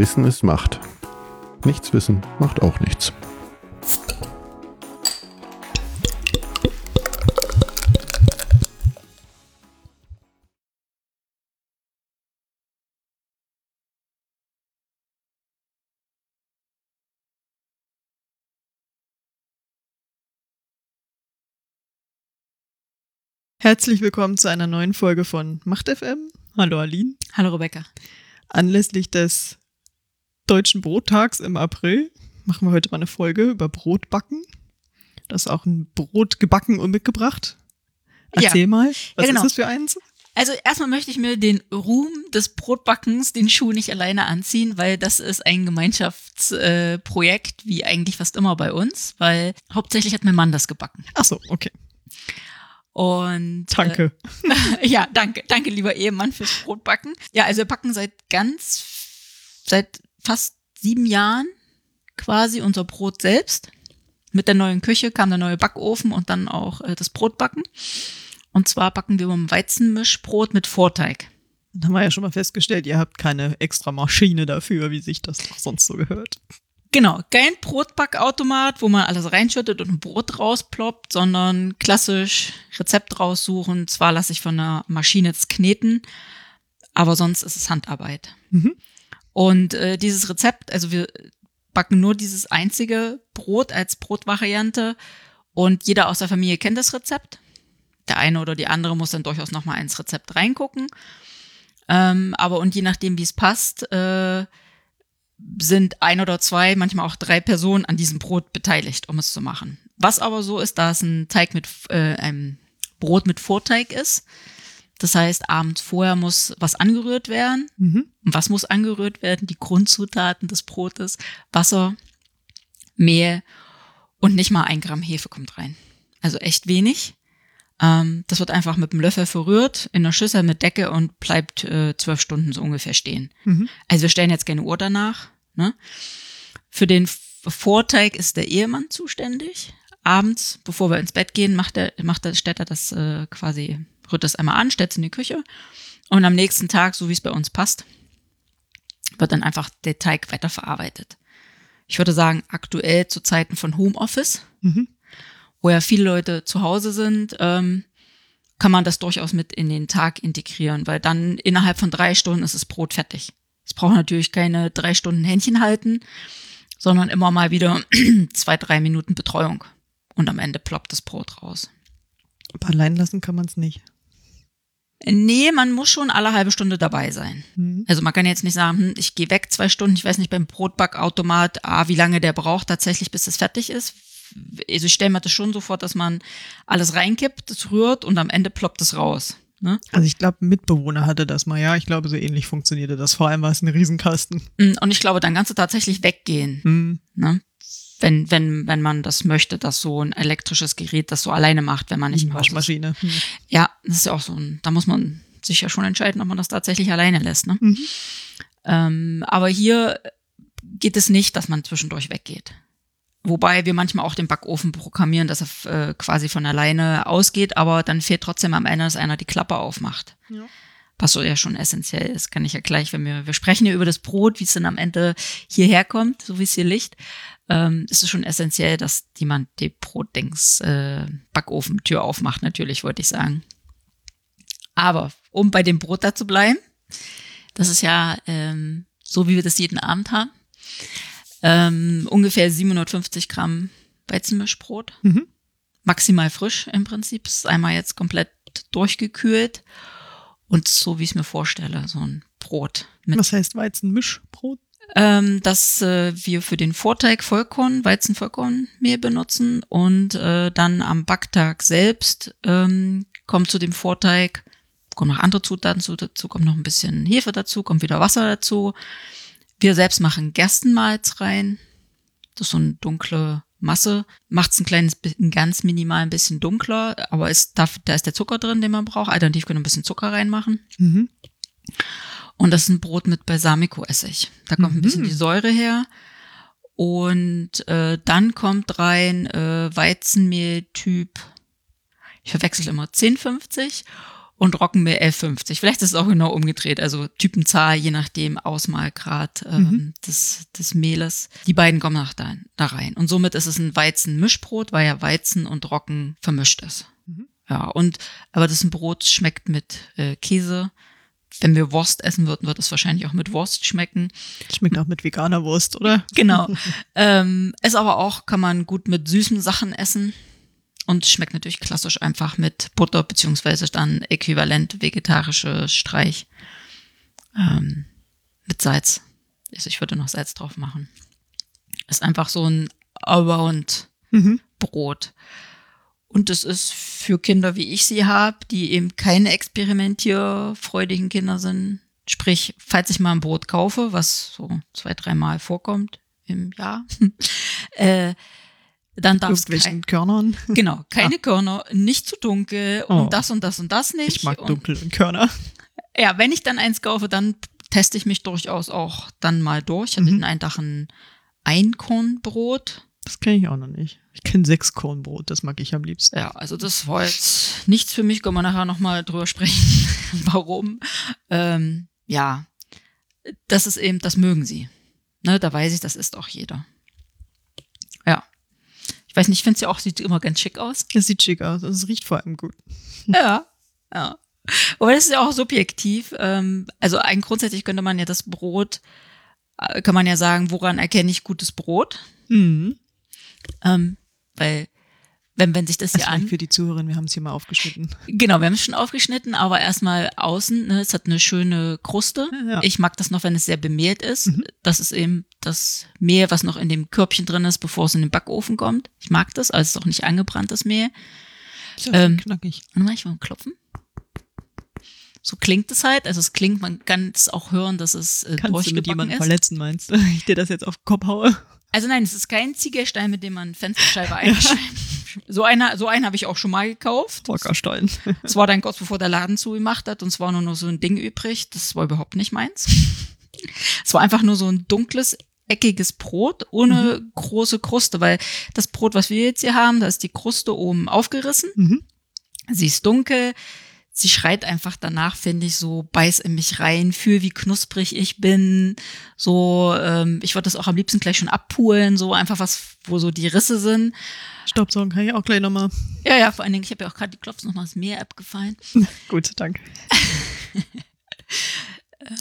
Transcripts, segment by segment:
Wissen ist Macht. Nichts wissen macht auch nichts. Herzlich willkommen zu einer neuen Folge von Macht FM. Hallo Aline. Hallo Rebecca. Anlässlich des Deutschen Brottags im April machen wir heute mal eine Folge über Brotbacken. Das ist auch ein Brot gebacken und mitgebracht. Erzähl Ja. mal, was Ja, genau. ist das für eins? Also erstmal möchte ich mir den Ruhm des Brotbackens, den Schuh nicht alleine anziehen, weil das ist ein Gemeinschaftsprojekt, äh, wie eigentlich fast immer bei uns, weil hauptsächlich hat mein Mann das gebacken. Ach so, okay. Und Danke. Äh, ja, danke, danke lieber Ehemann fürs Brotbacken. Ja, also wir backen seit ganz, seit fast sieben Jahren quasi unser Brot selbst. Mit der neuen Küche kam der neue Backofen und dann auch äh, das Brotbacken. Und zwar backen wir um Weizenmischbrot mit Vorteig. Dann haben wir ja schon mal festgestellt, ihr habt keine extra Maschine dafür, wie sich das sonst so gehört. Genau, kein Brotbackautomat, wo man alles reinschüttet und ein Brot rausploppt, sondern klassisch Rezept raussuchen. Zwar lasse ich von der Maschine das kneten, aber sonst ist es Handarbeit. Mhm. Und äh, dieses Rezept, also wir backen nur dieses einzige Brot als Brotvariante und jeder aus der Familie kennt das Rezept. Der eine oder die andere muss dann durchaus nochmal ins Rezept reingucken. Ähm, aber und je nachdem, wie es passt, äh, sind ein oder zwei, manchmal auch drei Personen an diesem Brot beteiligt, um es zu machen. Was aber so ist, da es ein Teig mit äh, einem Brot mit Vorteig ist. Das heißt, abends vorher muss was angerührt werden. Mhm. Und was muss angerührt werden? Die Grundzutaten des Brotes, Wasser, Mehl und nicht mal ein Gramm Hefe kommt rein. Also echt wenig. Ähm, das wird einfach mit einem Löffel verrührt in einer Schüssel mit Decke und bleibt äh, zwölf Stunden so ungefähr stehen. Mhm. Also wir stellen jetzt keine Uhr danach. Ne? Für den Vorteig ist der Ehemann zuständig. Abends, bevor wir ins Bett gehen, macht er, macht der Städter das äh, quasi, rührt das einmal an, stellt es in die Küche. Und am nächsten Tag, so wie es bei uns passt, wird dann einfach der Teig weiterverarbeitet. Ich würde sagen, aktuell zu Zeiten von Homeoffice, Mhm. wo ja viele Leute zu Hause sind, ähm, kann man das durchaus mit in den Tag integrieren, weil dann innerhalb von drei Stunden ist das Brot fertig. Es braucht natürlich keine drei Stunden Händchen halten, sondern immer mal wieder zwei, drei Minuten Betreuung. Und am Ende ploppt das Brot raus. Aber allein lassen kann man es nicht. Nee, man muss schon alle halbe Stunde dabei sein. Mhm. Also man kann jetzt nicht sagen, hm, ich gehe weg zwei Stunden, ich weiß nicht beim Brotbackautomat, ah, wie lange der braucht tatsächlich, bis es fertig ist. Also ich stelle mir das schon so vor, dass man alles reinkippt, es rührt und am Ende ploppt es raus. Ne? Also ich glaube, Mitbewohner hatte das mal, ja. Ich glaube, so ähnlich funktionierte das. Vor allem war es ein Riesenkasten. Mm, Und ich glaube, dann kannst du tatsächlich weggehen. Mhm. Ne? Wenn, wenn, wenn man das möchte, dass so ein elektrisches Gerät das so alleine macht, wenn man nicht Haus ist. Waschmaschine. Mhm. Ja, das ist ja auch so ein, da muss man sich ja schon entscheiden, ob man das tatsächlich alleine lässt. Ne? Mhm. Ähm, aber hier geht es nicht, dass man zwischendurch weggeht. Wobei wir manchmal auch den Backofen programmieren, dass er äh, quasi von alleine ausgeht, aber dann fehlt trotzdem am Ende, dass einer die Klappe aufmacht. Ja. Was so ja schon essentiell ist, kann ich ja gleich, wenn wir, wir sprechen ja über das Brot, wie es dann am Ende hierher kommt, so wie es hier liegt, ähm, ist es schon essentiell, dass jemand die Brotdings, äh, Backofentür aufmacht, natürlich, wollte ich sagen. Aber um bei dem Brot da zu bleiben, das ist ja ähm, so, wie wir das jeden Abend haben. Ähm, ungefähr 750 Gramm Weizenmischbrot. Mhm. Maximal frisch im Prinzip. Ist einmal jetzt komplett durchgekühlt. Und so, wie ich es mir vorstelle, so ein Brot. Mit, Was heißt Weizenmischbrot? Ähm, dass äh, wir für den Vorteig Vollkorn, Weizenvollkornmehl benutzen. Und äh, dann am Backtag selbst ähm, kommt zu dem Vorteig, kommen noch andere Zutaten zu, dazu kommt noch ein bisschen Hefe dazu, kommt wieder Wasser dazu. Wir selbst machen Gerstenmalz rein. Das ist so eine dunkle Masse. Macht es ein kleines bisschen, ganz minimal ein bisschen dunkler, aber ist, da, da ist der Zucker drin, den man braucht. Alternativ können wir ein bisschen Zucker reinmachen. Mhm. Und das ist ein Brot mit Balsamico-Essig. Da kommt ein bisschen Mhm. die Säure her. Und äh, dann kommt rein äh, Weizenmehl-Typ, ich verwechsel immer 1050 und Roggenmehl 11,50. Vielleicht ist es auch genau umgedreht, also Typenzahl, je nachdem Ausmalgrad ähm, Mhm. des, des Mehles. Die beiden kommen nach da, da rein. Und somit ist es ein Weizen-Mischbrot, weil ja Weizen und Roggen vermischt ist. Mhm. Ja, und aber das ein Brot schmeckt mit äh, Käse. Wenn wir Wurst essen würden, wird es wahrscheinlich auch mit Wurst schmecken. Schmeckt auch mit veganer Wurst, oder? Genau. ähm, ist aber auch, kann man gut mit süßen Sachen essen. Und schmeckt natürlich klassisch einfach mit Butter, beziehungsweise dann äquivalent vegetarische Streich ähm, mit Salz. Also ich würde noch Salz drauf machen. Ist einfach so ein Mhm. Und es ist für Kinder, wie ich sie habe, die eben keine experimentierfreudigen Kinder sind. Sprich, falls ich mal ein Brot kaufe, was so zwei, dreimal vorkommt im Jahr, äh, dann darf es Irgendwelchen Körnern. Genau, keine Körner, nicht zu dunkel Oh. und das und das und das nicht. Ich mag und, dunkel und Körner. Ja, wenn ich dann eins kaufe, dann teste ich mich durchaus auch dann mal durch. Ich hatte Mhm. einen Tag ein Einkornbrot. Das kenne ich auch noch nicht. Ich kenne Sechskornbrot, das mag ich am liebsten. Ja, also das war jetzt nichts für mich, können wir nachher nochmal drüber sprechen, warum. Ähm, ja, das ist eben, das mögen sie. Ne, da weiß ich, das ist auch jeder. Ja. Ich weiß nicht, ich finde es ja auch, sieht immer ganz schick aus. Es sieht schick aus und es riecht vor allem gut. Ja, ja. Aber das ist ja auch subjektiv. Ähm, also eigentlich grundsätzlich könnte man ja das Brot, äh, kann man ja sagen, woran erkenne ich gutes Brot? Mhm. Ähm, weil, wenn, wenn sich das Das hier also an. für die Zuhörerin, wir haben es hier mal aufgeschnitten. Genau, wir haben es schon aufgeschnitten, aber erstmal außen, ne, es hat eine schöne Kruste. Ja. Ich mag das noch, wenn es sehr bemehlt ist. Mhm. Das ist eben das Mehl, was noch in dem Körbchen drin ist, bevor es in den Backofen kommt. Ich mag das, also es ist auch nicht angebranntes Mehl. Ja Ähm, knackig. Warte mal, ich will mal klopfen. So klingt es halt. Also es klingt, man kann es auch hören, dass es äh, Kannst du mit jemandem ist. verletzen, meinst du? Ich dir das jetzt auf den Kopf haue? Also nein, es ist kein Ziegelstein, mit dem man Fensterscheibe einschreibt. So einer, so einen habe ich auch schon mal gekauft. Volkerstein. Das war dann kurz bevor der Laden zugemacht hat und es war nur noch so ein Ding übrig. Das war überhaupt nicht meins. Es war einfach nur so ein dunkles, eckiges Brot ohne große Kruste, weil das Brot, was wir jetzt hier haben, da ist die Kruste oben aufgerissen. Mhm. Sie ist dunkel. Sie schreit einfach danach, finde ich, so beiß in mich rein, fühl, wie knusprig ich bin. So, ähm, ich würde das auch am liebsten gleich schon abpulen, so einfach was, wo so die Risse sind. Staubsaugen kann ich auch gleich nochmal. Ja, ja, vor allen Dingen, ich habe ja auch gerade die Klopfen noch mal das Meer abgefallen. Gut, danke.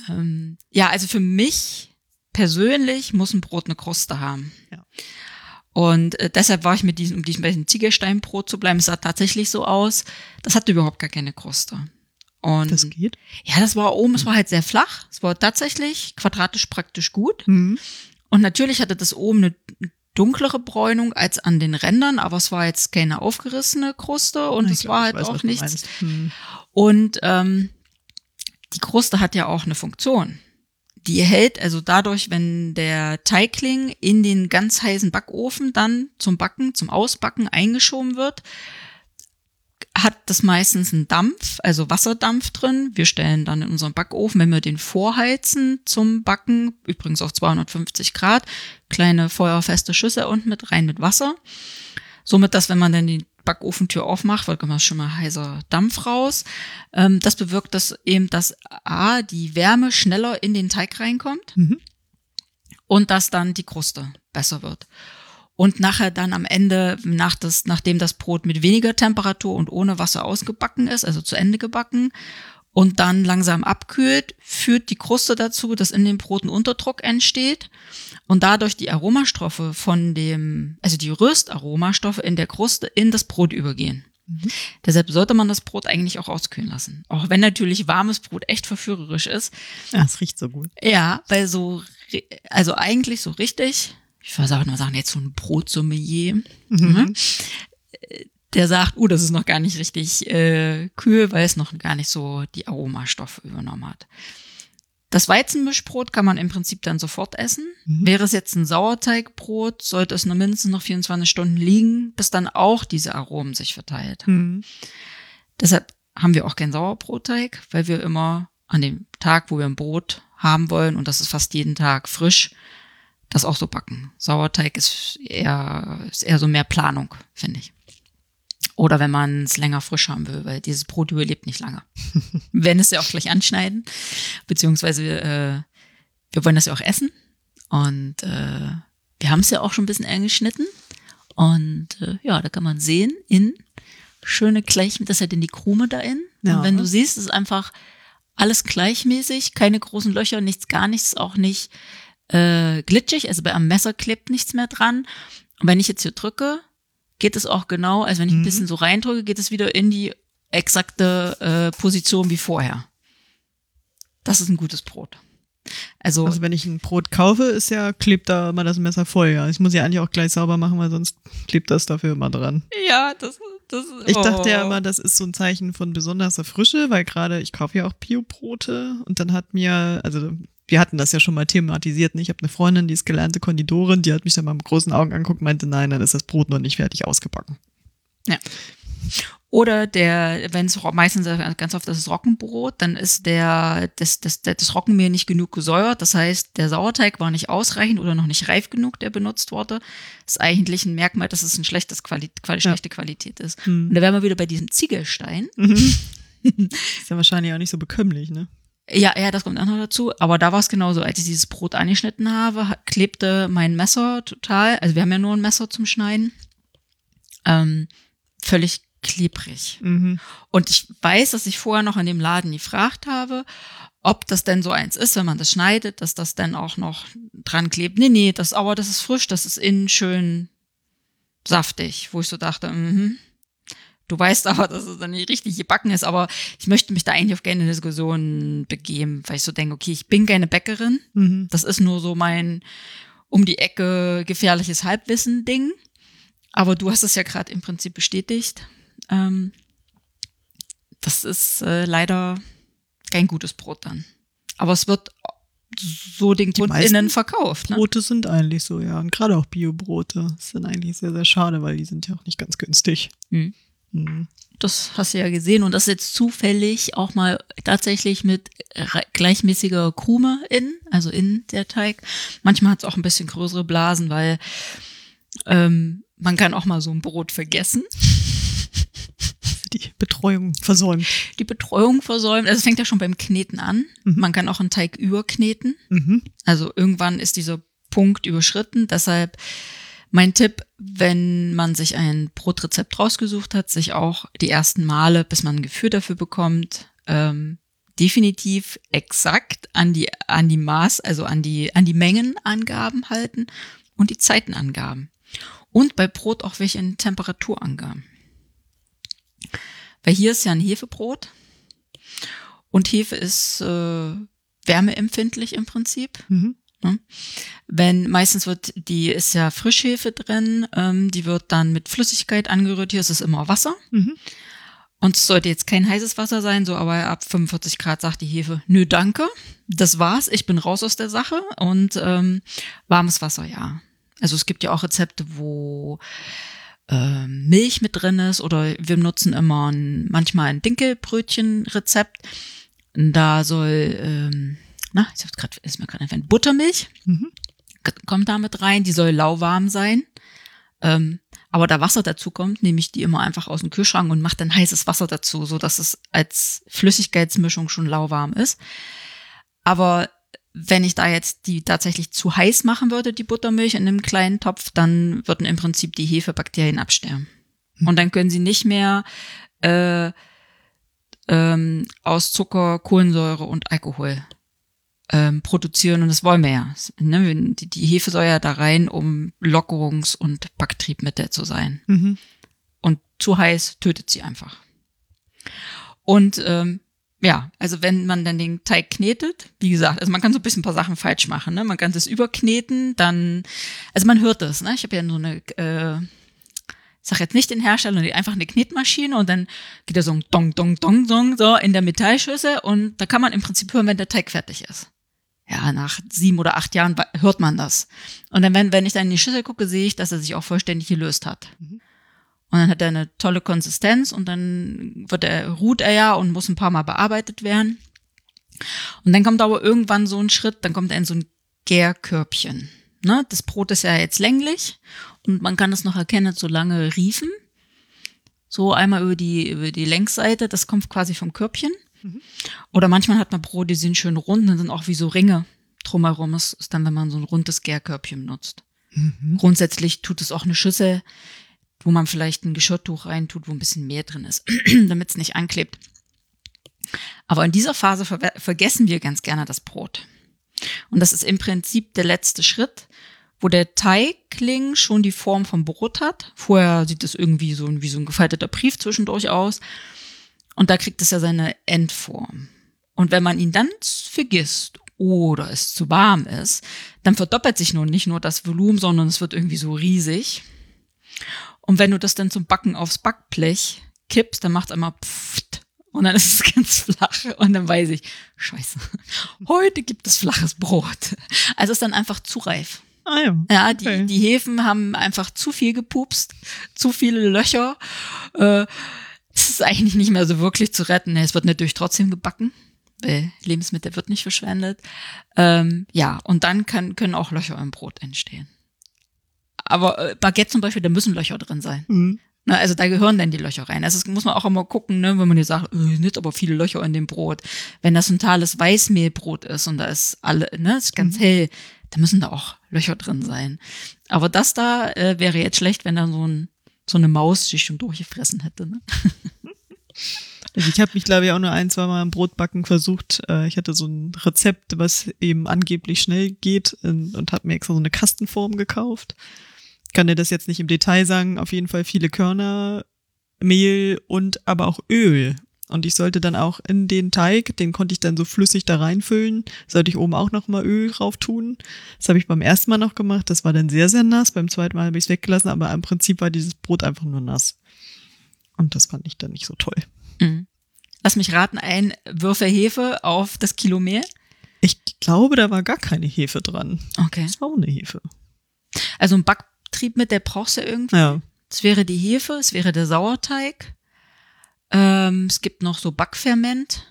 Ähm, ja, also für mich persönlich muss ein Brot eine Kruste haben. Ja. Und äh, deshalb war ich mit diesem, um diesem bei diesem Ziegelsteinbrot zu bleiben, es sah tatsächlich so aus, das hatte überhaupt gar keine Kruste. Und Das geht. ja, das war oben, es war halt sehr flach. Es war tatsächlich quadratisch praktisch gut. Mhm. Und natürlich hatte das oben eine dunklere Bräunung als an den Rändern, aber es war jetzt keine aufgerissene Kruste und Ich es glaub, war halt weiß, auch nichts. Mhm. Und ähm, die Kruste hat ja auch eine Funktion. Die hält also dadurch, wenn der Teigling in den ganz heißen Backofen dann zum Backen, zum Ausbacken eingeschoben wird, hat das meistens einen Dampf, also Wasserdampf drin. Wir stellen dann in unseren Backofen, wenn wir den vorheizen zum Backen, übrigens auf 250 Grad, kleine feuerfeste Schüssel unten mit rein mit Wasser. Somit, dass wenn man dann die Backofentür aufmacht, weil kommt schon mal heißer Dampf raus. Ähm, das bewirkt das eben, dass A, die Wärme schneller in den Teig reinkommt Mhm. und dass dann die Kruste besser wird. Und nachher dann am Ende, nach das, nachdem das Brot mit weniger Temperatur und ohne Wasser ausgebacken ist, also zu Ende gebacken, und dann langsam abkühlt, führt die Kruste dazu, dass in dem Brot ein Unterdruck entsteht und dadurch die Aromastoffe von dem, also die Röstaromastoffe in der Kruste in das Brot übergehen. Mhm. Deshalb sollte man das Brot eigentlich auch auskühlen lassen. Auch wenn natürlich warmes Brot echt verführerisch ist. Ja, es riecht so gut. Ja, weil so, also eigentlich so richtig, ich würde auch mal sagen, jetzt so ein Brotsommelier, Mhm. Der sagt, uh, das ist noch gar nicht richtig äh, kühl, weil es noch gar nicht so die Aromastoffe übernommen hat. Das Weizenmischbrot kann man im Prinzip dann sofort essen. Mhm. Wäre es jetzt ein Sauerteigbrot, sollte es nur mindestens noch 24 Stunden liegen, bis dann auch diese Aromen sich verteilt. Mhm. Deshalb haben wir auch keinen Sauerbrotteig, weil wir immer an dem Tag, wo wir ein Brot haben wollen, und das ist fast jeden Tag frisch, das auch so backen. Sauerteig ist eher, ist eher so mehr Planung, finde ich. Oder wenn man es länger frisch haben will, weil dieses Brot überlebt nicht lange. wir werden es ja auch gleich anschneiden, beziehungsweise äh, wir wollen das ja auch essen. Und äh, wir haben es ja auch schon ein bisschen angeschnitten. Und äh, ja, da kann man sehen, in schöne gleich, das ist ja denn die Krume da in. Ja. Und wenn du siehst, ist einfach alles gleichmäßig, keine großen Löcher, nichts, gar nichts, auch nicht äh, glitschig. Also bei am Messer klebt nichts mehr dran. Und wenn ich jetzt hier drücke, geht es auch genau, also wenn ich ein Mhm. bisschen so reindrücke, geht es wieder in die exakte äh, Position wie vorher. Das ist ein gutes Brot. Also, Also wenn ich ein Brot kaufe, ist ja, klebt da immer das Messer voll, ja. Ich muss ja eigentlich auch gleich sauber machen, weil sonst klebt das dafür immer dran. ja, das, das Ich dachte ja oh. immer, das ist so ein Zeichen von besonderer Frische, weil gerade ich kaufe ja auch Biobrote und dann hat mir, also wir hatten das ja schon mal thematisiert. Ne? Ich habe eine Freundin, die ist gelernte Konditorin, die hat mich dann mal mit großen Augen anguckt und meinte, nein, dann ist das Brot noch nicht fertig ausgebacken. Oder der, wenn es meistens ganz oft das ist Roggenbrot, dann ist der das, das, das, Roggenmehl nicht genug gesäuert. Das heißt, der Sauerteig war nicht ausreichend oder noch nicht reif genug, der benutzt wurde. Das ist eigentlich ein Merkmal, dass es ein schlechtes Quali Quali Ja. schlechte Qualität ist. Hm. Und da wären wir wieder bei diesem Ziegelstein. ist ja wahrscheinlich auch nicht so bekömmlich, ne? Ja, ja, das kommt auch noch dazu. Aber da war es genauso. Als ich dieses Brot angeschnitten habe, ha- klebte mein Messer total. Also wir haben ja nur ein Messer zum Schneiden. Ähm, völlig klebrig. Mhm. Und ich weiß, dass ich vorher noch in dem Laden gefragt habe, ob das denn so eins ist, wenn man das schneidet, dass das dann auch noch dran klebt. Nee, nee, das, aber das ist frisch, das ist innen schön saftig, wo ich so dachte, mhm. Du weißt aber, dass es dann nicht richtig gebacken ist, aber ich möchte mich da eigentlich auf keine Diskussion begeben, weil ich so denke, okay, ich bin keine Bäckerin. Mhm. Das ist nur so mein um die Ecke gefährliches Halbwissen-Ding. Aber du hast es ja gerade im Prinzip bestätigt. Ähm, das ist äh, leider kein gutes Brot dann. Aber es wird so den KundInnen verkauft. Ne? Brote sind eigentlich so, ja. Und gerade auch Biobrote sind eigentlich sehr, sehr schade, weil die sind ja auch nicht ganz günstig. Hm. Mhm. Das hast du ja gesehen und das ist jetzt zufällig auch mal tatsächlich mit gleichmäßiger Krume in, also in der Teig. Manchmal hat es auch ein bisschen größere Blasen, weil ähm, man kann auch mal so ein Brot vergessen. Die Betreuung versäumt. Die Betreuung versäumt. Also es fängt ja schon beim Kneten an. Mhm. Man kann auch einen Teig überkneten. Mhm. Also irgendwann ist dieser Punkt überschritten. Deshalb mein Tipp, wenn man sich ein Brotrezept rausgesucht hat, sich auch die ersten Male, bis man ein Gefühl dafür bekommt, ähm, definitiv exakt an die an die Maß, also an die an die Mengenangaben halten und die Zeitenangaben. Und bei Brot auch welche in Temperaturangaben. Weil hier ist ja ein Hefebrot und Hefe ist äh, wärmeempfindlich im Prinzip. Mhm. Wenn meistens wird die ist ja Frischhefe drin, ähm, die wird dann mit Flüssigkeit angerührt. Hier ist es immer Wasser. Mhm. Und es sollte jetzt kein heißes Wasser sein, so aber ab 45 Grad sagt die Hefe, nö, danke, das war's, ich bin raus aus der Sache. Und ähm, warmes Wasser, ja. Also es gibt ja auch Rezepte, wo ähm, Milch mit drin ist oder wir nutzen immer ein, manchmal ein Dinkelbrötchen-Rezept. Da soll, ähm, na, ich hab's grad, ist mir gerade einfach Buttermilch Mhm. kommt da mit rein, die soll lauwarm sein. Ähm, aber da Wasser dazu kommt, nehme ich die immer einfach aus dem Kühlschrank und mache dann heißes Wasser dazu, so dass es als Flüssigkeitsmischung schon lauwarm ist. Aber wenn ich da jetzt die tatsächlich zu heiß machen würde, die Buttermilch in einem kleinen Topf, dann würden im Prinzip die Hefebakterien absterben. Und dann können sie nicht mehr äh, ähm, aus Zucker, Kohlensäure und Alkohol ähm, produzieren und das wollen wir ja. Ne? Die, die Hefe soll ja da rein, um Lockerungs- und Backtriebmittel zu sein. Mhm. Und zu heiß tötet sie einfach. Und ähm, ja, also wenn man dann den Teig knetet, wie gesagt, also man kann so ein bisschen ein paar Sachen falsch machen. Ne? Man kann das überkneten, dann, also man hört das. Ne? Ich habe ja so eine, äh, ich sag jetzt nicht den Hersteller, die einfach eine Knetmaschine und dann geht da so ein Dong, Dong, Dong, Dong so in der Metallschüssel und da kann man im Prinzip hören, wenn der Teig fertig ist. Ja, nach sieben oder acht Jahren hört man das. Und dann, wenn, wenn ich dann in die Schüssel gucke, sehe ich, dass er sich auch vollständig gelöst hat. Und dann hat er eine tolle Konsistenz und dann wird er, ruht er ja und muss ein paar Mal bearbeitet werden. Und dann kommt aber irgendwann so ein Schritt, dann kommt er in so ein Gärkörbchen. Ne? Das Brot ist ja jetzt länglich und man kann es noch erkennen, so lange riefen. So einmal über die, über die Längsseite, das kommt quasi vom Körbchen. Mhm. Oder manchmal hat man Brot, die sind schön rund und sind auch wie so Ringe drumherum. Das ist dann, wenn man so ein rundes Gärkörbchen nutzt. Mhm. Grundsätzlich tut es auch eine Schüssel, wo man vielleicht ein Geschirrtuch reintut, wo ein bisschen mehr drin ist, damit es nicht anklebt. Aber in dieser Phase ver vergessen wir ganz gerne das Brot. Und das ist im Prinzip der letzte Schritt, wo der Teigling schon die Form vom Brot hat. Vorher sieht es irgendwie so wie so ein gefalteter Brief zwischendurch aus. Und da kriegt es ja seine Endform. Und wenn man ihn dann vergisst oder es zu warm ist, dann verdoppelt sich nun nicht nur das Volumen, sondern es wird irgendwie so riesig. Und wenn du das dann zum Backen aufs Backblech kippst, dann macht es einmal pfft und dann ist es ganz flach und dann weiß ich, scheiße, heute gibt es flaches Brot. Also es ist dann einfach zu reif. Ah ja. Ja, die, Okay. die Hefen haben einfach zu viel gepupst, zu viele Löcher. Äh, ist eigentlich nicht mehr so wirklich zu retten. Es wird natürlich trotzdem gebacken. Weil Lebensmittel wird nicht verschwendet. Ähm, ja, und dann kann, können auch Löcher im Brot entstehen. Aber äh, Baguette zum Beispiel, da müssen Löcher drin sein. Mhm. Na, also da gehören dann die Löcher rein. Also das muss man auch immer gucken, ne, wenn man jetzt sagt, äh, nicht aber viele Löcher in dem Brot. Wenn das ein totales Weißmehlbrot ist und da ist alle, ne, ist ganz hell, da müssen da auch Löcher drin sein. Aber das da äh, wäre jetzt schlecht, wenn da so ein so eine Maus sich schon durchgefressen hätte. Ne? Also ich habe mich, glaube ich, auch nur ein, zwei Mal im Brotbacken versucht. Äh, Ich hatte so ein Rezept, was eben angeblich schnell geht und, und habe mir extra so eine Kastenform gekauft. Kann dir das jetzt nicht im Detail sagen. Auf jeden Fall viele Körner, Mehl und aber auch Öl. Und ich sollte dann auch in den Teig, den konnte ich dann so flüssig da reinfüllen, sollte ich oben auch noch mal Öl drauf tun. Das habe ich beim ersten Mal noch gemacht. Das war dann sehr, sehr nass. Beim zweiten Mal habe ich es weggelassen, aber im Prinzip war dieses Brot einfach nur nass. Und das fand ich dann nicht so toll. Mhm. Lass mich raten, ein Würfel Hefe auf das Kilo Mehl. Ich glaube, da war gar keine Hefe dran. Okay. Das war ohne Hefe. Also ein Backtrieb mit, der brauchst du irgendwie. Ja. Es wäre die Hefe, es wäre der Sauerteig. Ähm, es gibt noch so Backferment.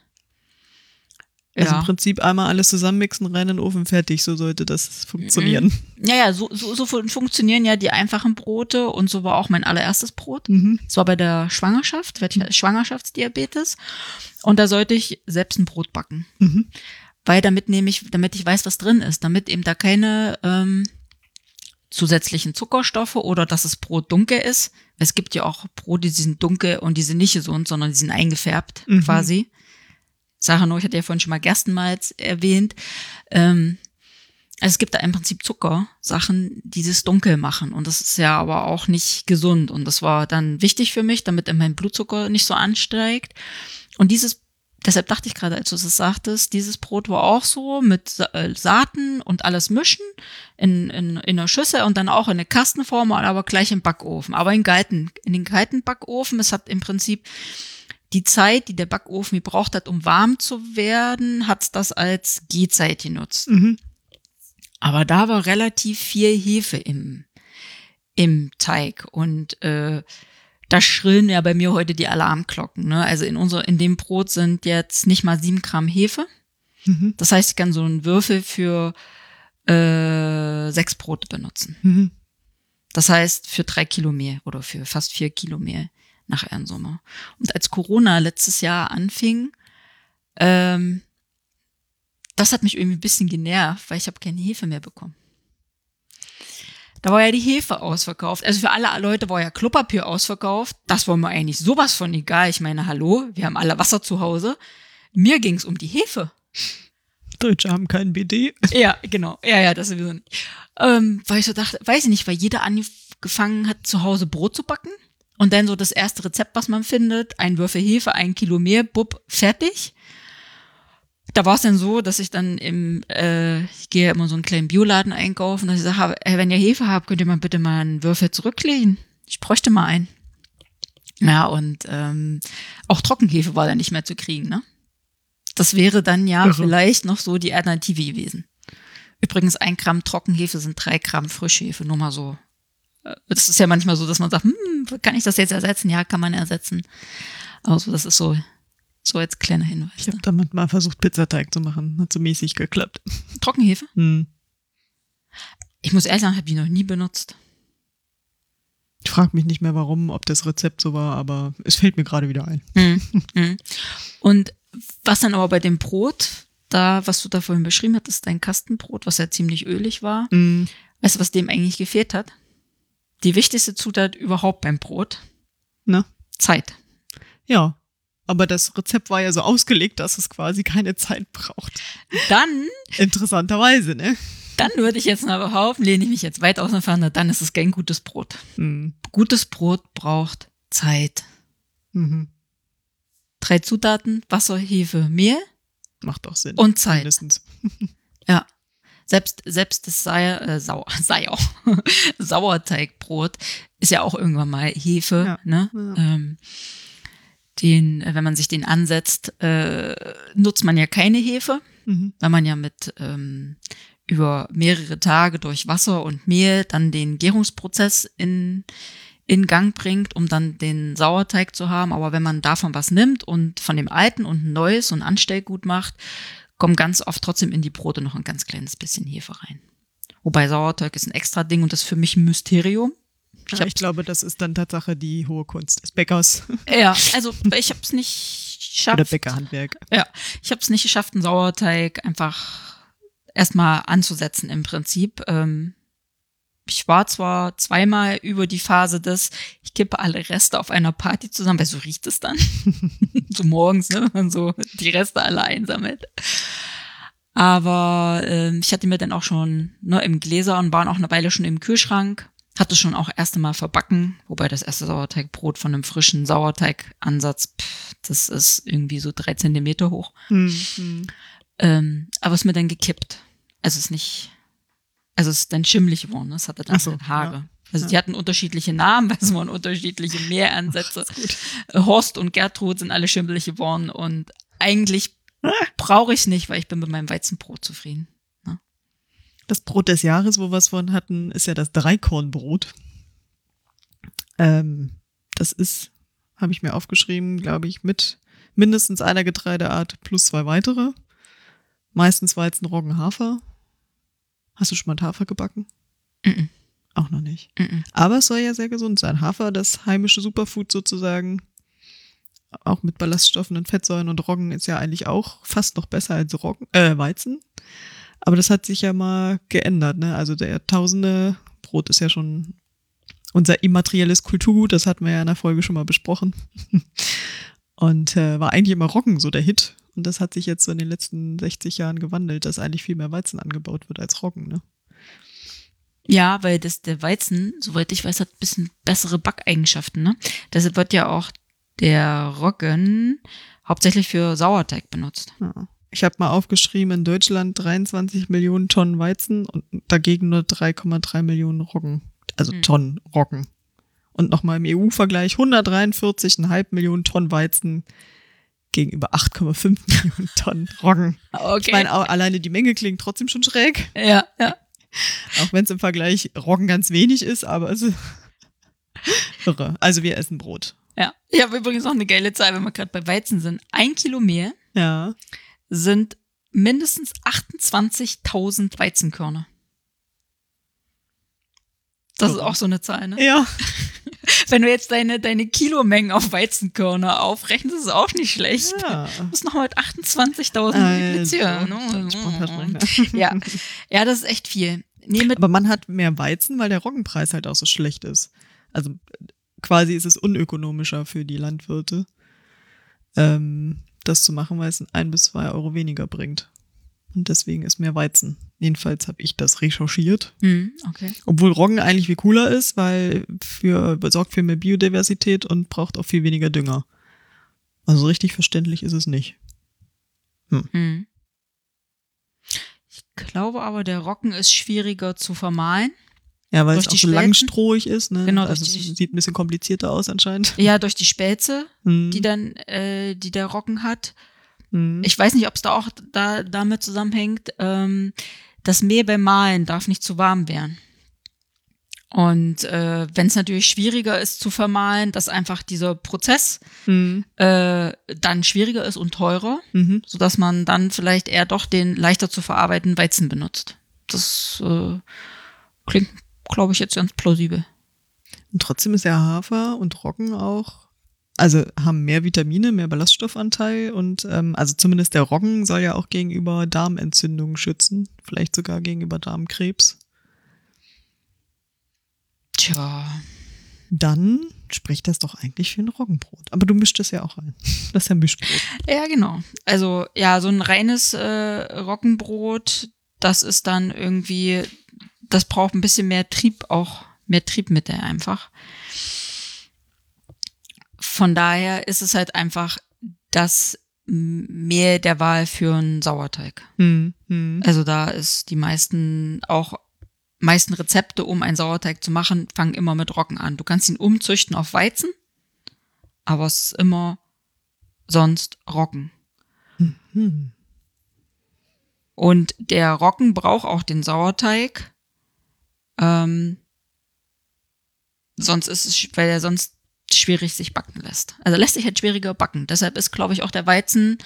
Also Ja. im Prinzip einmal alles zusammenmixen, rein in den Ofen, fertig. So sollte das funktionieren. ja, ja, so, so, so fun- funktionieren ja die einfachen Brote und so war auch mein allererstes Brot. Mhm. Das war bei der Schwangerschaft, ich- Schwangerschaftsdiabetes. Und da sollte ich selbst ein Brot backen. Mhm. Weil damit nehme ich, damit ich weiß, was drin ist, damit eben da keine ähm, zusätzlichen Zuckerstoffe oder dass das Brot dunkel ist. Es gibt ja auch Brote, die sind dunkel und die sind nicht gesund, sondern die sind eingefärbt Mhm. quasi. Sache nur, ich hatte ja vorhin schon mal Gerstenmalz erwähnt. Ähm, also es gibt da im Prinzip Zuckersachen, die das dunkel machen. Und das ist ja aber auch nicht gesund. Und das war dann wichtig für mich, damit mein Blutzucker nicht so ansteigt. Und dieses, deshalb dachte ich gerade, als du das sagtest, dieses Brot war auch so mit äh, Saaten und alles mischen in, in, in einer Schüssel und dann auch in eine Kastenform, aber gleich im Backofen. Aber in, kalten, in den kalten Backofen. Es hat im Prinzip die Zeit, die der Backofen gebraucht hat, um warm zu werden, hat das als Gehzeit genutzt. Mhm. Aber da war relativ viel Hefe im, im Teig und äh, da schrillen ja bei mir heute die Alarmglocken. Ne? Also in unser, in dem Brot sind jetzt nicht mal sieben Gramm Hefe. Mhm. Das heißt, ich kann so einen Würfel für äh, sechs Brote benutzen. Mhm. Das heißt für drei Kilo Mehl oder für fast vier Kilo Mehl nach Sommer. Und als Corona letztes Jahr anfing, ähm, das hat mich irgendwie ein bisschen genervt, weil ich habe keine Hefe mehr bekommen. Da war ja die Hefe ausverkauft. Also für alle Leute war ja Klopapier ausverkauft. Das war mir eigentlich sowas von egal. Ich meine, hallo, wir haben alle Wasser zu Hause. Mir ging's um die Hefe. Deutsche haben keinen BD. Ja, genau. Ja, ja, das sowieso nicht. Ähm, weil ich so dachte, weiß ich nicht, weil jeder angefangen hat, zu Hause Brot zu backen. Und dann so das erste Rezept, was man findet, ein Würfel Hefe, ein Kilo Mehl, bub, fertig. Da war es dann so, dass ich dann im, äh, ich gehe ja immer so einen kleinen Bioladen einkaufen, dass ich sage, ey, wenn ihr Hefe habt, könnt ihr mal bitte mal einen Würfel zurücklegen. Ich bräuchte mal einen. Ja, und ähm, auch Trockenhefe war dann nicht mehr zu kriegen, ne? Das wäre dann ja Also. vielleicht noch so die Alternative gewesen. Übrigens, ein Gramm Trockenhefe sind drei Gramm Frischhefe, nur mal so. Das ist ja manchmal so, dass man sagt, hm, kann ich das jetzt ersetzen? Ja, kann man ersetzen. Also das ist so, so als kleiner Hinweis. Ich habe damit mal versucht, Pizzateig zu machen. Hat so mäßig geklappt. Trockenhefe? Hm. Ich muss ehrlich sagen, habe ich noch nie benutzt. Ich frage mich nicht mehr warum, ob das Rezept so war, aber es fällt mir gerade wieder ein. Hm, hm. Und was dann aber bei dem Brot, da, was du da vorhin beschrieben hattest, dein Kastenbrot, was ja ziemlich ölig war, Mm, weißt du, was dem eigentlich gefehlt hat? Die wichtigste Zutat überhaupt beim Brot? Na? Zeit. ja. Aber das Rezept war ja so ausgelegt, dass es quasi keine Zeit braucht. Dann, Interessanterweise, ne? dann würde ich jetzt mal behaupten, lehne ich mich jetzt weit aus Fenster, dann ist es kein gutes Brot. Mm, Gutes Brot braucht Zeit. mhm. Drei Zutaten, Wasser, Hefe, Mehl Macht doch Sinn. und Zeit. Mindestens. Ja. Selbst, selbst das Seier, äh, Sauer, Seier, Sauerteigbrot ist ja auch irgendwann mal Hefe, Ja. ne? Ja. Ähm, den, äh, wenn man sich den ansetzt, äh, nutzt man ja keine Hefe, Mhm. weil man ja mit ähm, über mehrere Tage durch Wasser und Mehl dann den Gärungsprozess in, in Gang bringt, um dann den Sauerteig zu haben. Aber wenn man davon was nimmt und von dem alten und ein neues und Anstellgut macht, kommt ganz oft trotzdem in die Brote noch ein ganz kleines bisschen Hefe rein. Wobei Sauerteig ist ein extra Ding und das ist für mich ein Mysterium. Ich, hab's- ich glaube, das ist dann Tatsache die hohe Kunst des Bäckers Ja, also ich habe es nicht oder geschafft. Bäckerhandwerk. Ja, ich habe es nicht geschafft, einen Sauerteig einfach erstmal anzusetzen im Prinzip. Ähm, ich war zwar zweimal über die Phase des, ich kippe alle Reste auf einer Party zusammen, weil so riecht es dann. so morgens, ne, wenn man so die Reste alle einsammelt. Aber ähm, ich hatte mir dann auch schon ne, im Gläser und waren auch eine Weile schon im Kühlschrank. Hatte schon auch erste Mal verbacken, wobei das erste Sauerteigbrot von einem frischen Sauerteigansatz, pff, das ist irgendwie so drei Zentimeter hoch. Hm, hm. Ähm, aber es ist mir dann gekippt. Also es ist nicht, also es ist dann schimmelig geworden. ne? Es hatte dann so, Haare. ja. Also Ja. die hatten unterschiedliche Namen, weil es waren unterschiedliche Mehransätze. Horst und Gertrud sind alle schimmelig geworden und eigentlich brauche ich es nicht, weil ich bin mit meinem Weizenbrot zufrieden. Das Brot des Jahres, wo wir es von hatten, ist ja das Dreikornbrot. Ähm, das ist, habe ich mir aufgeschrieben, glaube ich, mit mindestens einer Getreideart plus zwei weitere. Meistens Weizen, Roggen, Hafer. Hast du schon mal Hafer gebacken? Mhm. Auch noch nicht. Mhm. Aber es soll ja sehr gesund sein. Hafer, das heimische Superfood sozusagen, auch mit Ballaststoffen und Fettsäuren und Roggen ist ja eigentlich auch fast noch besser als Roggen, äh, Weizen. Aber das hat sich ja mal geändert, ne? Also der Tausende Brot ist ja schon unser immaterielles Kulturgut, das hatten wir ja in der Folge schon mal besprochen. Und äh, war eigentlich immer Roggen so der Hit. Und das hat sich jetzt so in den letzten 60 Jahren gewandelt, dass eigentlich viel mehr Weizen angebaut wird als Roggen, ne? Ja, weil das der Weizen, soweit ich weiß, hat ein bisschen bessere Backeigenschaften. Ne? Deshalb wird ja auch der Roggen hauptsächlich für Sauerteig benutzt. Ja. Ich habe mal aufgeschrieben, in Deutschland 23 Millionen Tonnen Weizen und dagegen nur 3,3 Millionen Roggen. Also Hm. Tonnen Roggen. Und nochmal im EU-Vergleich 143,5 Millionen Tonnen Weizen gegenüber 8,5 Millionen Tonnen Roggen. Okay. Ich meine, alleine die Menge klingt trotzdem schon schräg, ja, ja. auch wenn es im Vergleich Roggen ganz wenig ist, aber es ist irre. Also wir essen Brot. Ja. Ich habe übrigens noch eine geile Zahl, wenn wir gerade bei Weizen sind. Ein Kilo Mehl Ja. sind mindestens 28.000 Weizenkörner. Das ist auch so eine Zahl, ne? Ja. Wenn du jetzt deine, deine Kilomengen auf Weizenkörner aufrechnest, ist es auch nicht schlecht. ja. Du musst noch mit 28.000 Also, multiplizieren. Spontansprecher. Ja. ja, das ist echt viel. Nee, Aber man hat mehr Weizen, weil der Roggenpreis halt auch so schlecht ist. Also quasi ist es unökonomischer für die Landwirte, ähm, das zu machen, weil es ein bis zwei Euro weniger bringt. Und deswegen ist mehr Weizen. Jedenfalls habe ich das recherchiert. hm, okay. Obwohl Roggen eigentlich viel cooler ist, weil für, sorgt für mehr Biodiversität und braucht auch viel weniger Dünger. Also richtig verständlich ist es nicht. Hm. Ich glaube aber, der Roggen ist schwieriger zu vermahlen. Ja, weil es auch so langstrohig ist. Ne? Genau, also die- es sieht ein bisschen komplizierter aus anscheinend. Ja, durch die Spelze, Hm. die dann, äh, die der Roggen hat. Hm. Ich weiß nicht, ob es da auch da, damit zusammenhängt. Ähm, das Mehl beim Mahlen darf nicht zu warm werden. Und äh, wenn es natürlich schwieriger ist zu vermahlen, dass einfach dieser Prozess Hm. äh, dann schwieriger ist und teurer, Mhm. sodass man dann vielleicht eher doch den leichter zu verarbeitenden Weizen benutzt. Das äh, klingt, glaube ich, jetzt ganz plausibel. Und trotzdem ist ja Hafer und Roggen auch, also haben mehr Vitamine, mehr Ballaststoffanteil und ähm, also zumindest der Roggen soll ja auch gegenüber Darmentzündungen schützen, vielleicht sogar gegenüber Darmkrebs. Tja. Dann spricht das doch eigentlich für ein Roggenbrot. Aber du mischst es ja auch rein. Das ist ja Mischbrot. Ja, genau. Also ja, so ein reines äh, Roggenbrot, das ist dann irgendwie, das braucht ein bisschen mehr Trieb auch, mehr Triebmittel einfach. Von daher ist es halt einfach das Mehl der Wahl für einen Sauerteig. Hm, hm. Also da ist die meisten auch meisten Rezepte, um einen Sauerteig zu machen, fangen immer mit Roggen an. Du kannst ihn umzüchten auf Weizen, aber es ist immer sonst Roggen. Hm. Und der Roggen braucht auch den Sauerteig. Ähm, sonst ist es, weil er sonst schwierig sich backen lässt. Also lässt sich halt schwieriger backen. Deshalb ist, glaube ich, auch der Weizen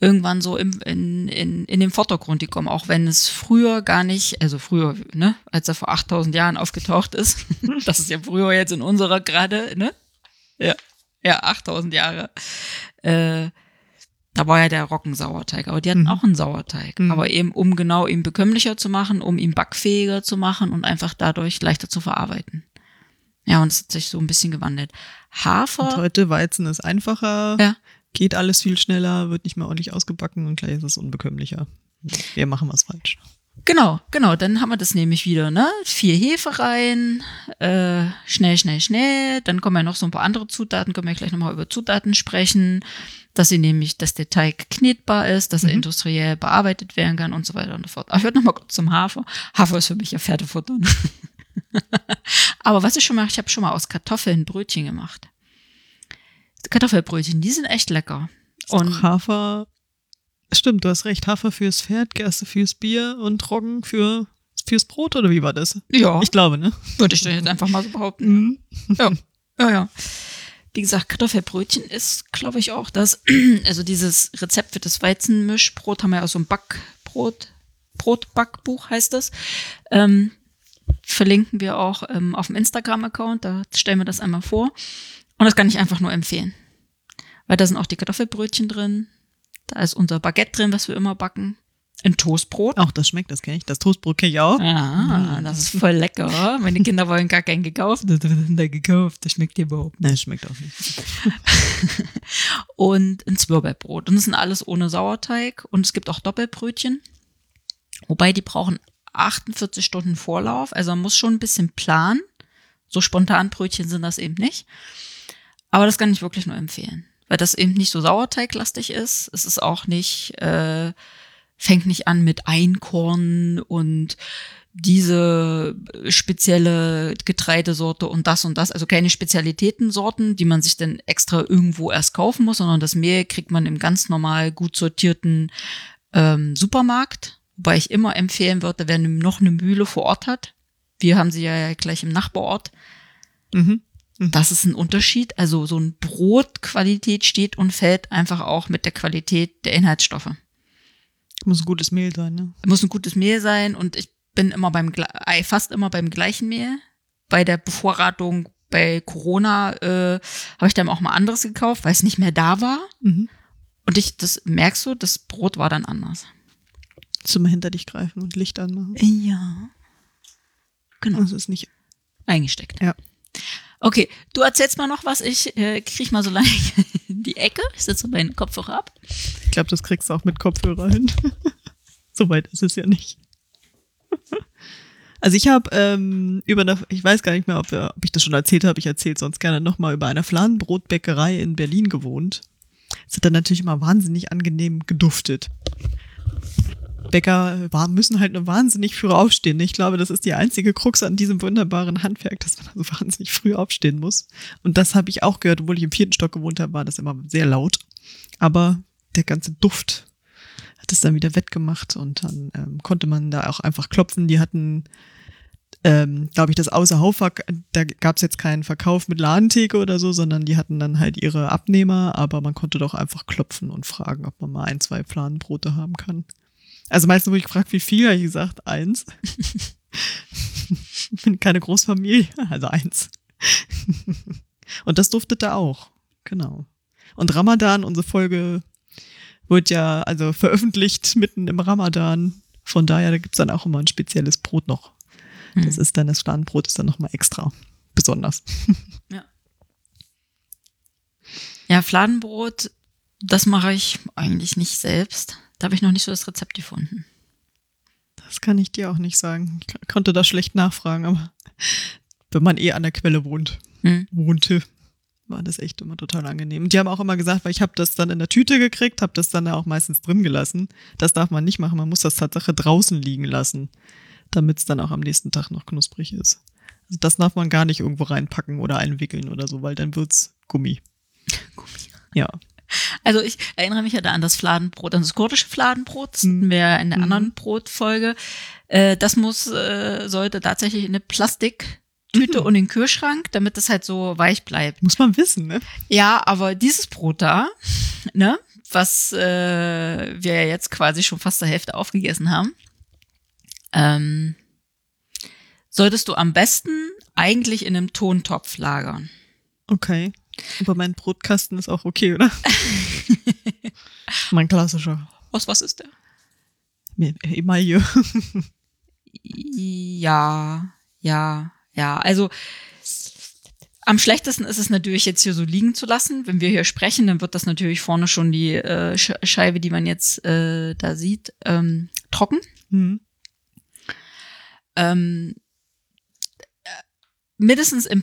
irgendwann so im, in, in, in den Vordergrund gekommen, auch wenn es früher gar nicht, also früher, ne, als er vor 8000 Jahren aufgetaucht ist, das ist ja früher jetzt in unserer gerade, ne, ja, ja, 8000 Jahre, äh, da war ja der Roggensauerteig, aber die hatten Mhm. auch einen Sauerteig, Mhm. aber eben um genau ihn bekömmlicher zu machen, um ihn backfähiger zu machen und einfach dadurch leichter zu verarbeiten. Ja, und es hat sich so ein bisschen gewandelt. Und Hafer, heute Weizen ist einfacher, Ja. geht alles viel schneller, wird nicht mehr ordentlich ausgebacken und gleich ist es unbekömmlicher. Wir machen was falsch. Genau, genau, dann haben wir das nämlich wieder, ne? Vier Hefe rein, äh, schnell, schnell, schnell. Dann kommen ja noch so ein paar andere Zutaten, können wir gleich nochmal über Zutaten sprechen, dass sie nämlich, dass der Teig knetbar ist, dass er Mhm. industriell bearbeitet werden kann und so weiter und so fort. Aber ich würde nochmal kurz zum Hafer. Hafer ist für mich ja Pferdefutter. Aber was ich schon mal, ich habe schon mal aus Kartoffeln Brötchen gemacht. Kartoffelbrötchen, die sind echt lecker. Und Hafer, stimmt, du hast recht, Hafer fürs Pferd, Gerste fürs Bier und Roggen für, fürs Brot oder wie war das? ja, Ich glaube, ne? würde ich doch jetzt einfach mal so behaupten. Ja, ja, ja. Wie gesagt, Kartoffelbrötchen ist, glaube ich, auch das. Also dieses Rezept für das Weizenmischbrot haben wir ja aus so einem Backbrot, Brotbackbuch heißt das. Ähm, verlinken wir auch ähm, auf dem Instagram-Account, da stellen wir das einmal vor. Und das kann ich einfach nur empfehlen. Weil da sind auch die Kartoffelbrötchen drin. Da ist unser Baguette drin, was wir immer backen. Ein Toastbrot. Auch das schmeckt, das kenne ich. Das Toastbrot kenne ich auch. Ah, das ist voll lecker. Meine Kinder wollen gar keinen gekauft. Das haben da gekauft. Das schmeckt dir überhaupt nicht. Nein, schmeckt auch nicht. Und ein Zwirbelbrot. Und das sind alles ohne Sauerteig. Und es gibt auch Doppelbrötchen. Wobei die brauchen 48 Stunden Vorlauf. Also man muss schon ein bisschen planen. So spontan Brötchen sind das eben nicht. Aber das kann ich wirklich nur empfehlen. Weil das eben nicht so sauerteiglastig ist. Es ist auch nicht, äh, fängt nicht an mit Einkorn und diese spezielle Getreidesorte und das und das, also keine Spezialitätensorten, die man sich dann extra irgendwo erst kaufen muss, sondern das Mehl kriegt man im ganz normal gut sortierten ähm, Supermarkt, wobei ich immer empfehlen würde, wer noch eine Mühle vor Ort hat. Wir haben sie ja gleich im Nachbarort. Mhm. Das ist ein Unterschied. Also so ein Brotqualität steht und fällt einfach auch mit der Qualität der Inhaltsstoffe. Muss ein gutes Mehl sein, ne? Muss ein gutes Mehl sein und ich bin immer beim äh, fast immer beim gleichen Mehl. Bei der Bevorratung bei Corona äh, habe ich dann auch mal anderes gekauft, weil es nicht mehr da war. Mhm. Und ich, das merkst du, das Brot war dann anders. Zum hinter dich greifen und Licht anmachen. Ja. Genau. Das ist nicht. Eingesteckt. Ja. Okay, du erzählst mal noch was. Ich äh, krieg mal so lange in die Ecke. Ich setze meinen Kopfhörer ab. Ich glaube, das kriegst du auch mit Kopfhörer hin. so weit ist es ja nicht. Also ich habe ähm, über eine, ich weiß gar nicht mehr, ob, wir, ob ich das schon erzählt habe, ich erzähle sonst gerne nochmal über eine Fladenbrotbäckerei in Berlin gewohnt. Es hat dann natürlich immer wahnsinnig angenehm geduftet. Bäcker müssen halt nur wahnsinnig früh aufstehen. Ich glaube, das ist die einzige Krux an diesem wunderbaren Handwerk, dass man also wahnsinnig früh aufstehen muss. Und das habe ich auch gehört, obwohl ich im vierten Stock gewohnt habe, war das immer sehr laut. Aber der ganze Duft hat es dann wieder wettgemacht und dann ähm, konnte man da auch einfach klopfen. Die hatten, ähm, glaube ich, das Außerhaufwerk, da gab es jetzt keinen Verkauf mit Ladentheke oder so, sondern die hatten dann halt ihre Abnehmer, aber man konnte doch einfach klopfen und fragen, ob man mal ein, zwei Fladenbrote haben kann. Also meistens wurde ich gefragt, wie viel, habe ich gesagt, eins. Ich bin keine Großfamilie, also eins. Und das duftete auch. Genau. Und Ramadan, unsere Folge, wird ja also veröffentlicht mitten im Ramadan. Von daher, da gibt's dann auch immer ein spezielles Brot noch. Das Hm. ist dann, das Fladenbrot ist dann nochmal extra besonders. Ja, Fladenbrot, das mache ich eigentlich nicht selbst. Da habe ich noch nicht so das Rezept gefunden. Das kann ich dir auch nicht sagen. Ich konnte das schlecht nachfragen, aber wenn man eh an der Quelle wohnt, Hm. wohnte, war das echt immer total angenehm. Und die haben auch immer gesagt, weil ich habe das dann in der Tüte gekriegt, habe das dann auch meistens drin gelassen. Das darf man nicht machen, man muss das Tatsache draußen liegen lassen, damit es dann auch am nächsten Tag noch knusprig ist. Also das darf man gar nicht irgendwo reinpacken oder einwickeln oder so, weil dann wird's Gummi. Gummi. Ja. Also ich erinnere mich ja da an das Fladenbrot, an das kurdische Fladenbrot, das Mhm. hatten wir ja in der Mhm. anderen Brotfolge. Äh, das muss, äh, sollte tatsächlich in eine Plastiktüte Mhm. und in den Kühlschrank, damit es halt so weich bleibt. Muss man wissen, ne? Ja, aber dieses Brot da, ne, was äh, wir ja jetzt quasi schon fast zur Hälfte aufgegessen haben, ähm, solltest du am besten eigentlich in einem Tontopf lagern. Okay. Aber mein Brotkasten ist auch okay, oder? mein klassischer. Aus was ist der? Emaille. Ja, ja, ja. Also am schlechtesten ist es natürlich jetzt hier so liegen zu lassen. Wenn wir hier sprechen, dann wird das natürlich vorne schon die äh, Sch- Scheibe, die man jetzt äh, da sieht, ähm, trocken. Hm. Ähm, äh, mindestens im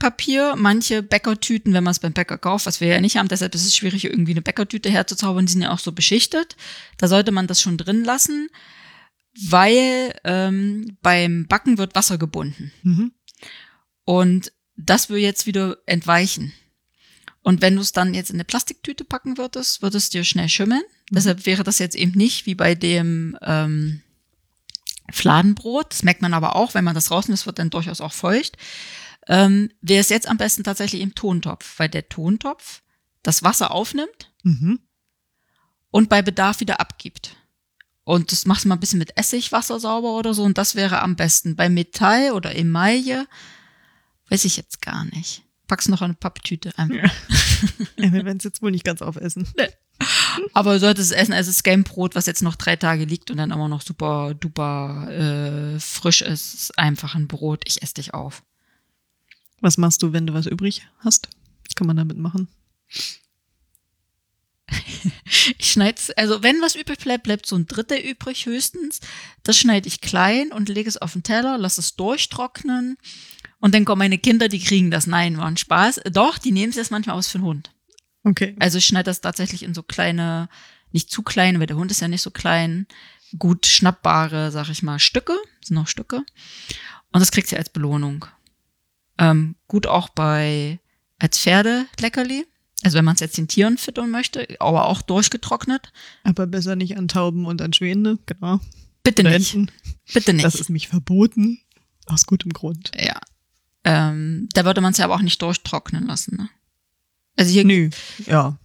Papppapier. Manche Bäckertüten, wenn man es beim Bäcker kauft, was wir ja nicht haben, deshalb ist es schwierig, irgendwie eine Bäckertüte herzuzaubern, die sind ja auch so beschichtet. Da sollte man das schon drin lassen, weil ähm, beim Backen wird Wasser gebunden. Mhm. Und das will jetzt wieder entweichen. Und wenn du es dann jetzt in eine Plastiktüte packen würdest, wird es dir schnell schimmeln. Deshalb wäre das jetzt eben nicht wie bei dem ähm, Fladenbrot. Das merkt man aber auch, wenn man das rausnimmt, wird dann durchaus auch feucht. Ähm, wäre es jetzt am besten tatsächlich im Tontopf, weil der Tontopf das Wasser aufnimmt Mhm. und bei Bedarf wieder abgibt. Und das machst du mal ein bisschen mit Essigwasser sauber oder so und das wäre am besten. Bei Metall oder Emaille weiß ich jetzt gar nicht. Pack's noch in eine Papptüte einfach. Ja, wir werden es jetzt wohl nicht ganz aufessen. Aber du solltest es essen, es ist Gamebrot, was jetzt noch drei Tage liegt und dann immer noch super duper äh, frisch ist. ist einfach ein Brot. Ich esse dich auf. Was machst du, wenn du was übrig hast? Was kann man damit machen? Ich schneid's, also wenn was übrig bleibt, bleibt so ein Drittel übrig höchstens. Das schneide ich klein und lege es auf den Teller, lasse es durchtrocknen. Und dann kommen meine Kinder, die kriegen das. Nein, war ein Spaß. Doch, die nehmen es jetzt manchmal aus für den Hund. Okay. Also ich schneide das tatsächlich in so kleine, nicht zu kleine, weil der Hund ist ja nicht so klein, gut schnappbare, sag ich mal, Stücke, sind noch Stücke. Und das kriegt sie als Belohnung. Ähm, gut auch bei, als Pferdeleckerli. Also wenn man es jetzt den Tieren füttern möchte, aber auch durchgetrocknet. Aber besser nicht an Tauben und an Schwäne, genau. Bitte Oder nicht. Enten. Bitte nicht. Das ist mich verboten. Aus gutem Grund. ja. Ähm, da würde man es ja aber auch nicht durchtrocknen lassen. Ne? Also hier Nö. Ja.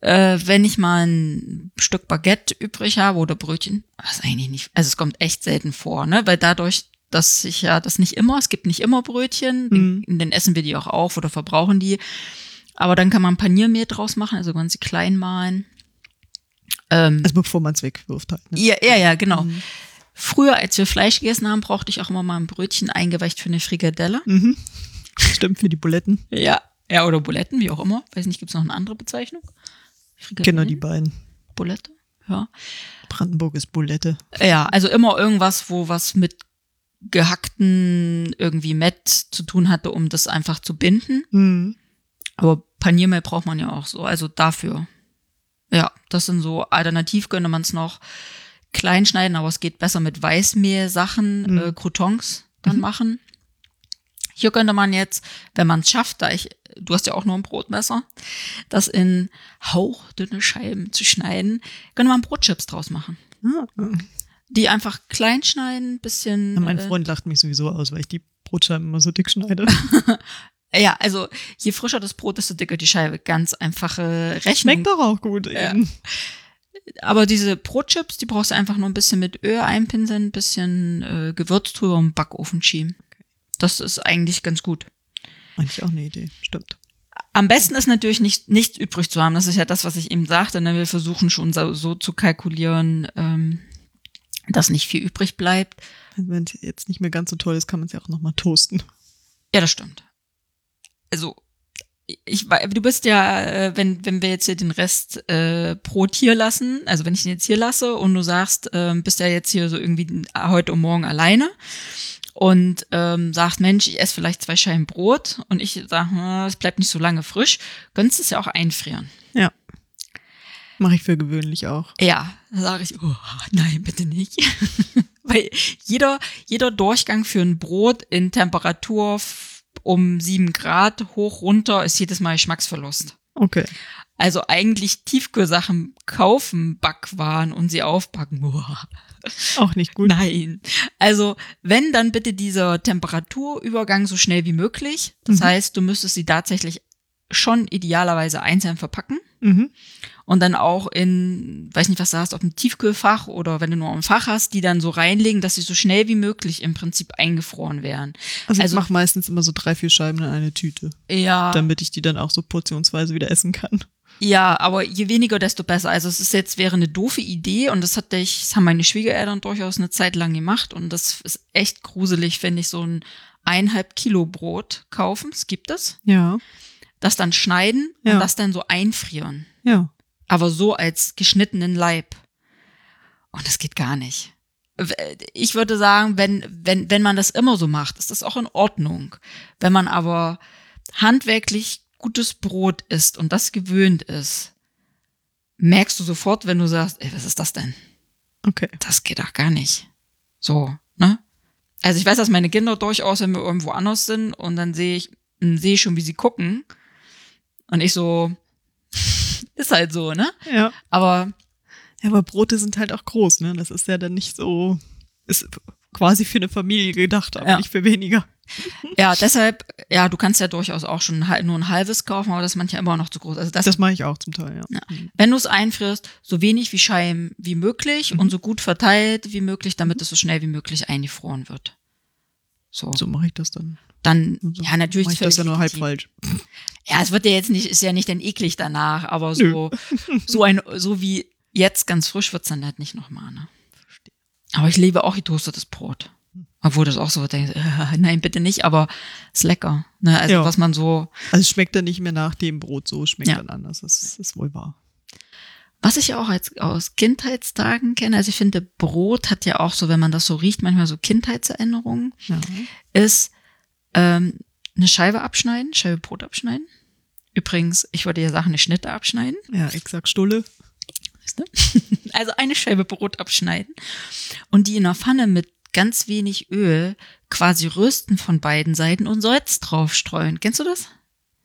äh, wenn ich mal ein Stück Baguette übrig habe oder Brötchen, was eigentlich nicht, also es kommt echt selten vor, ne? Weil dadurch, dass ich ja das nicht immer, es gibt nicht immer Brötchen, Mhm. dann essen wir die auch auf oder verbrauchen die. Aber dann kann man Paniermehl draus machen, also ganz klein mahlen. Ähm, Also bevor man es wegwirft halt. Ne? ja, ja, ja, genau. Mhm. Früher, als wir Fleisch gegessen haben, brauchte ich auch immer mal ein Brötchen eingeweicht für eine Frikadelle. Mhm. Stimmt für die Buletten. Ja. Ja, oder Buletten, wie auch immer. Weiß nicht, gibt's noch eine andere Bezeichnung? Genau die beiden. Bulette? Ja. Brandenburg ist Bulette. Ja, also immer irgendwas, wo was mit gehackten irgendwie Mett zu tun hatte, um das einfach zu binden. Mhm. Aber Paniermehl braucht man ja auch so, also dafür. Ja, das sind so alternativ könnte man es noch klein schneiden, aber es geht besser mit Weißmehl-Sachen, Mhm. äh, Croutons dann Mhm. machen. Hier könnte man jetzt, wenn man es schafft, da ich, du hast ja auch nur ein Brotmesser, das in hauchdünne Scheiben zu schneiden, könnte man Brotchips draus machen. Ah. Die einfach klein schneiden, bisschen. Ja, mein äh, Freund lacht mich sowieso aus, weil ich die Brotscheiben immer so dick schneide. Ja, also je frischer das Brot, desto dicker die Scheibe. Ganz einfache Rechnung. Schmeckt doch auch gut Ja. eben. aber diese Brotchips, die brauchst du einfach nur ein bisschen mit Öl einpinseln, ein bisschen äh, Gewürz drüber und Backofen schieben. Das ist eigentlich ganz gut. Eigentlich auch eine Idee, stimmt. Am besten ist natürlich nicht nichts übrig zu haben. Das ist ja das, was ich eben sagte. Ne? Wir versuchen schon so, so zu kalkulieren, ähm, dass nicht viel übrig bleibt. Wenn es jetzt nicht mehr ganz so toll ist, kann man es ja auch nochmal toasten. Ja, das stimmt. Also ich du bist ja, äh, wenn wenn wir jetzt hier den Rest äh, Brot hier lassen, also wenn ich den jetzt hier lasse und du sagst, ähm, bist ja jetzt hier so irgendwie heute und morgen alleine und ähm, sagst, Mensch, ich esse vielleicht zwei Scheiben Brot und ich sage, es bleibt nicht so lange frisch, könntest es ja auch einfrieren. Ja. Mache ich für gewöhnlich auch. Ja, da sage ich, oh, nein, bitte nicht. Weil jeder, jeder Durchgang für ein Brot in Temperatur um sieben Grad hoch runter ist jedes Mal Geschmacksverlust. Okay. Also eigentlich Tiefkühlsachen kaufen, Backwaren und sie aufbacken. Boah. Auch nicht gut. Nein. Also wenn, dann bitte dieser Temperaturübergang so schnell wie möglich. Das Mhm. heißt, du müsstest sie tatsächlich schon idealerweise einzeln verpacken Mhm. Und dann auch in, weiß nicht, was du hast, auf dem Tiefkühlfach oder wenn du nur ein Fach hast, die dann so reinlegen, dass sie so schnell wie möglich im Prinzip eingefroren werden. Also, Also- ich mache meistens immer so drei, vier Scheiben in eine Tüte, Ja, damit ich die dann auch so portionsweise wieder essen kann. ja, aber je weniger, desto besser. Also es ist jetzt wäre eine doofe Idee und das hatte ich, das haben meine Schwiegereltern durchaus eine Zeit lang gemacht und das ist echt gruselig, wenn ich so ein eineinhalb Kilo Brot kaufen, es gibt es, Ja. das dann schneiden Ja. und das dann so einfrieren. Ja. Aber so als geschnittenen Leib. Und das geht gar nicht. Ich würde sagen, wenn, wenn, wenn man das immer so macht, ist das auch in Ordnung. Wenn man aber handwerklich gutes Brot isst und das gewöhnt ist, merkst du sofort, wenn du sagst, ey, was ist das denn? Okay. Das geht doch gar nicht. So, ne? Also ich weiß, dass meine Kinder durchaus, wenn wir irgendwo anders sind und dann sehe ich, sehe ich schon, wie sie gucken. Und ich so, ist halt so, ne? Ja. Aber Ja, aber Brote sind halt auch groß, ne? Das ist ja dann nicht so, ist quasi für eine Familie gedacht, aber Ja. nicht für weniger. ja, deshalb, ja, du kannst ja durchaus auch schon halt nur ein halbes kaufen, aber das ist manchmal immer noch zu groß. Also das, Das mache ich auch zum Teil, ja. Ja. wenn du es einfrierst, so wenig wie Scheiben wie möglich Mhm. und so gut verteilt wie möglich, damit es so schnell wie möglich eingefroren wird. So, So mache ich das dann. dann, So ja, natürlich. mache ich das ja nur halb falsch. Ja, es wird ja jetzt nicht, ist ja nicht dann eklig danach, aber so, so ein, so wie jetzt ganz frisch wird's dann halt nicht nochmal, ne? Aber ich liebe auch getoastetes Brot. Obwohl das auch so denkt, äh, nein, bitte nicht, aber ist lecker. Ne? Also Ja. was man so, Also es schmeckt dann nicht mehr nach dem Brot so, es schmeckt Ja. dann anders. Das ist wohl wahr. Was ich auch als, aus Kindheitstagen kenne, also ich finde, Brot hat ja auch so, wenn man das so riecht, manchmal so Kindheitserinnerungen, Ja. ist ähm, eine Scheibe abschneiden, Scheibe Brot abschneiden. Übrigens, ich würde ja sagen, eine Schnitte abschneiden. Ja, exakt Stulle. Weißt du? Also eine Scheibe Brot abschneiden und die in der Pfanne mit ganz wenig Öl quasi rösten von beiden Seiten und Salz draufstreuen. Kennst du das?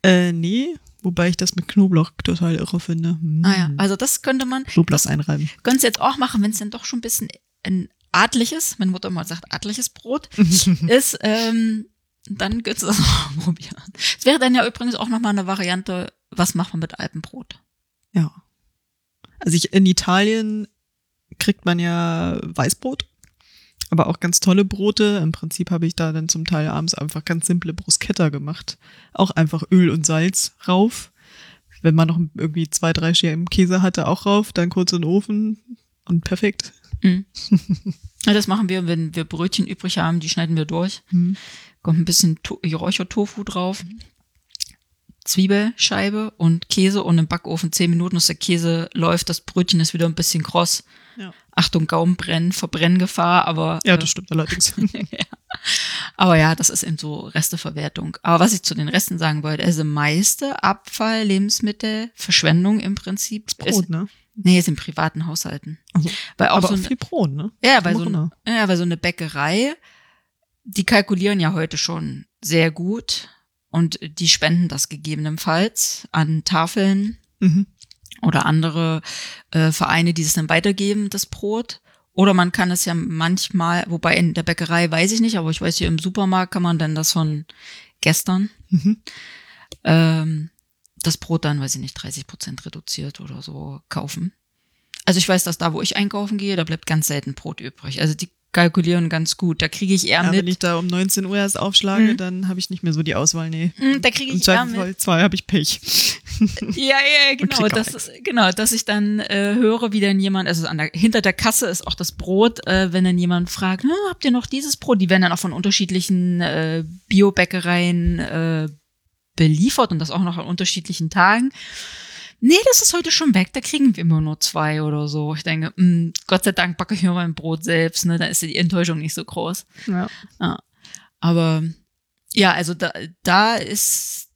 Äh, nee, wobei ich das mit Knoblauch total irre finde. Mm. Ah ja, also das könnte man, Knoblauch einreiben. könntest jetzt auch machen, wenn es dann doch schon ein bisschen ein adliches, meine Mutter immer sagt adliches Brot ist, ähm, dann könntest du das auch probieren. Es wäre dann ja übrigens auch nochmal eine Variante, was macht man mit Alpenbrot? Ja. Also ich, in Italien kriegt man ja Weißbrot, aber auch ganz tolle Brote. Im Prinzip habe ich da dann zum Teil abends einfach ganz simple Bruschetta gemacht. Auch einfach Öl und Salz rauf. Wenn man noch irgendwie zwei, drei Scheiben Käse hatte, auch rauf, dann kurz in den Ofen und perfekt. Mhm. Das machen wir, wenn wir Brötchen übrig haben, die schneiden wir durch. Hm. kommt ein bisschen to Räuchertofu drauf, Zwiebelscheibe und Käse und im Backofen zehn Minuten, dass der Käse läuft, das Brötchen ist wieder ein bisschen kross. Ja. Achtung, Gaumenbrennen, Verbrenngefahr, aber Ja, äh, das stimmt allerdings. aber ja, das ist eben so Resteverwertung. Aber was ich zu den Resten sagen wollte, also meiste Abfall, Lebensmittel, Verschwendung im Prinzip ist, Brot, ne? nee, ist in privaten Haushalten. Also, Weil auch aber so eine- viel Brot, ne? ja, weil so, eine, ja, weil so eine Bäckerei, die kalkulieren ja heute schon sehr gut und die spenden das gegebenenfalls an Tafeln Mhm. oder andere äh, Vereine, die es dann weitergeben, das Brot. Oder man kann es ja manchmal, wobei in der Bäckerei weiß ich nicht, aber ich weiß hier im Supermarkt kann man dann das von gestern, Mhm. ähm, das Brot dann, weiß ich nicht, 30 Prozent reduziert oder so kaufen. Also ich weiß, dass da, wo ich einkaufen gehe, da bleibt ganz selten Brot übrig. Also die kalkulieren ganz gut. Da kriege ich eher Ja, mit. wenn ich da um 19 Uhr erst aufschlage, Mhm. dann habe ich nicht mehr so die Auswahl, nee. Hm, da kriege ich eher mit. Zwei habe ich Pech. Ja, ja, ja, genau. Das ist, genau, dass ich dann äh, höre, wie dann jemand, also an der, hinter der Kasse ist auch das Brot, äh, wenn dann jemand fragt, "Na, habt ihr noch dieses Brot? Die werden dann auch von unterschiedlichen äh, Biobäckereien äh, beliefert und das auch noch an unterschiedlichen Tagen. Nee, das ist heute schon weg, da kriegen wir immer nur zwei oder so. Ich denke, mh, Gott sei Dank backe ich mir mein Brot selbst, ne? Da ist die Enttäuschung nicht so groß. Ja. Aber ja, also da, da ist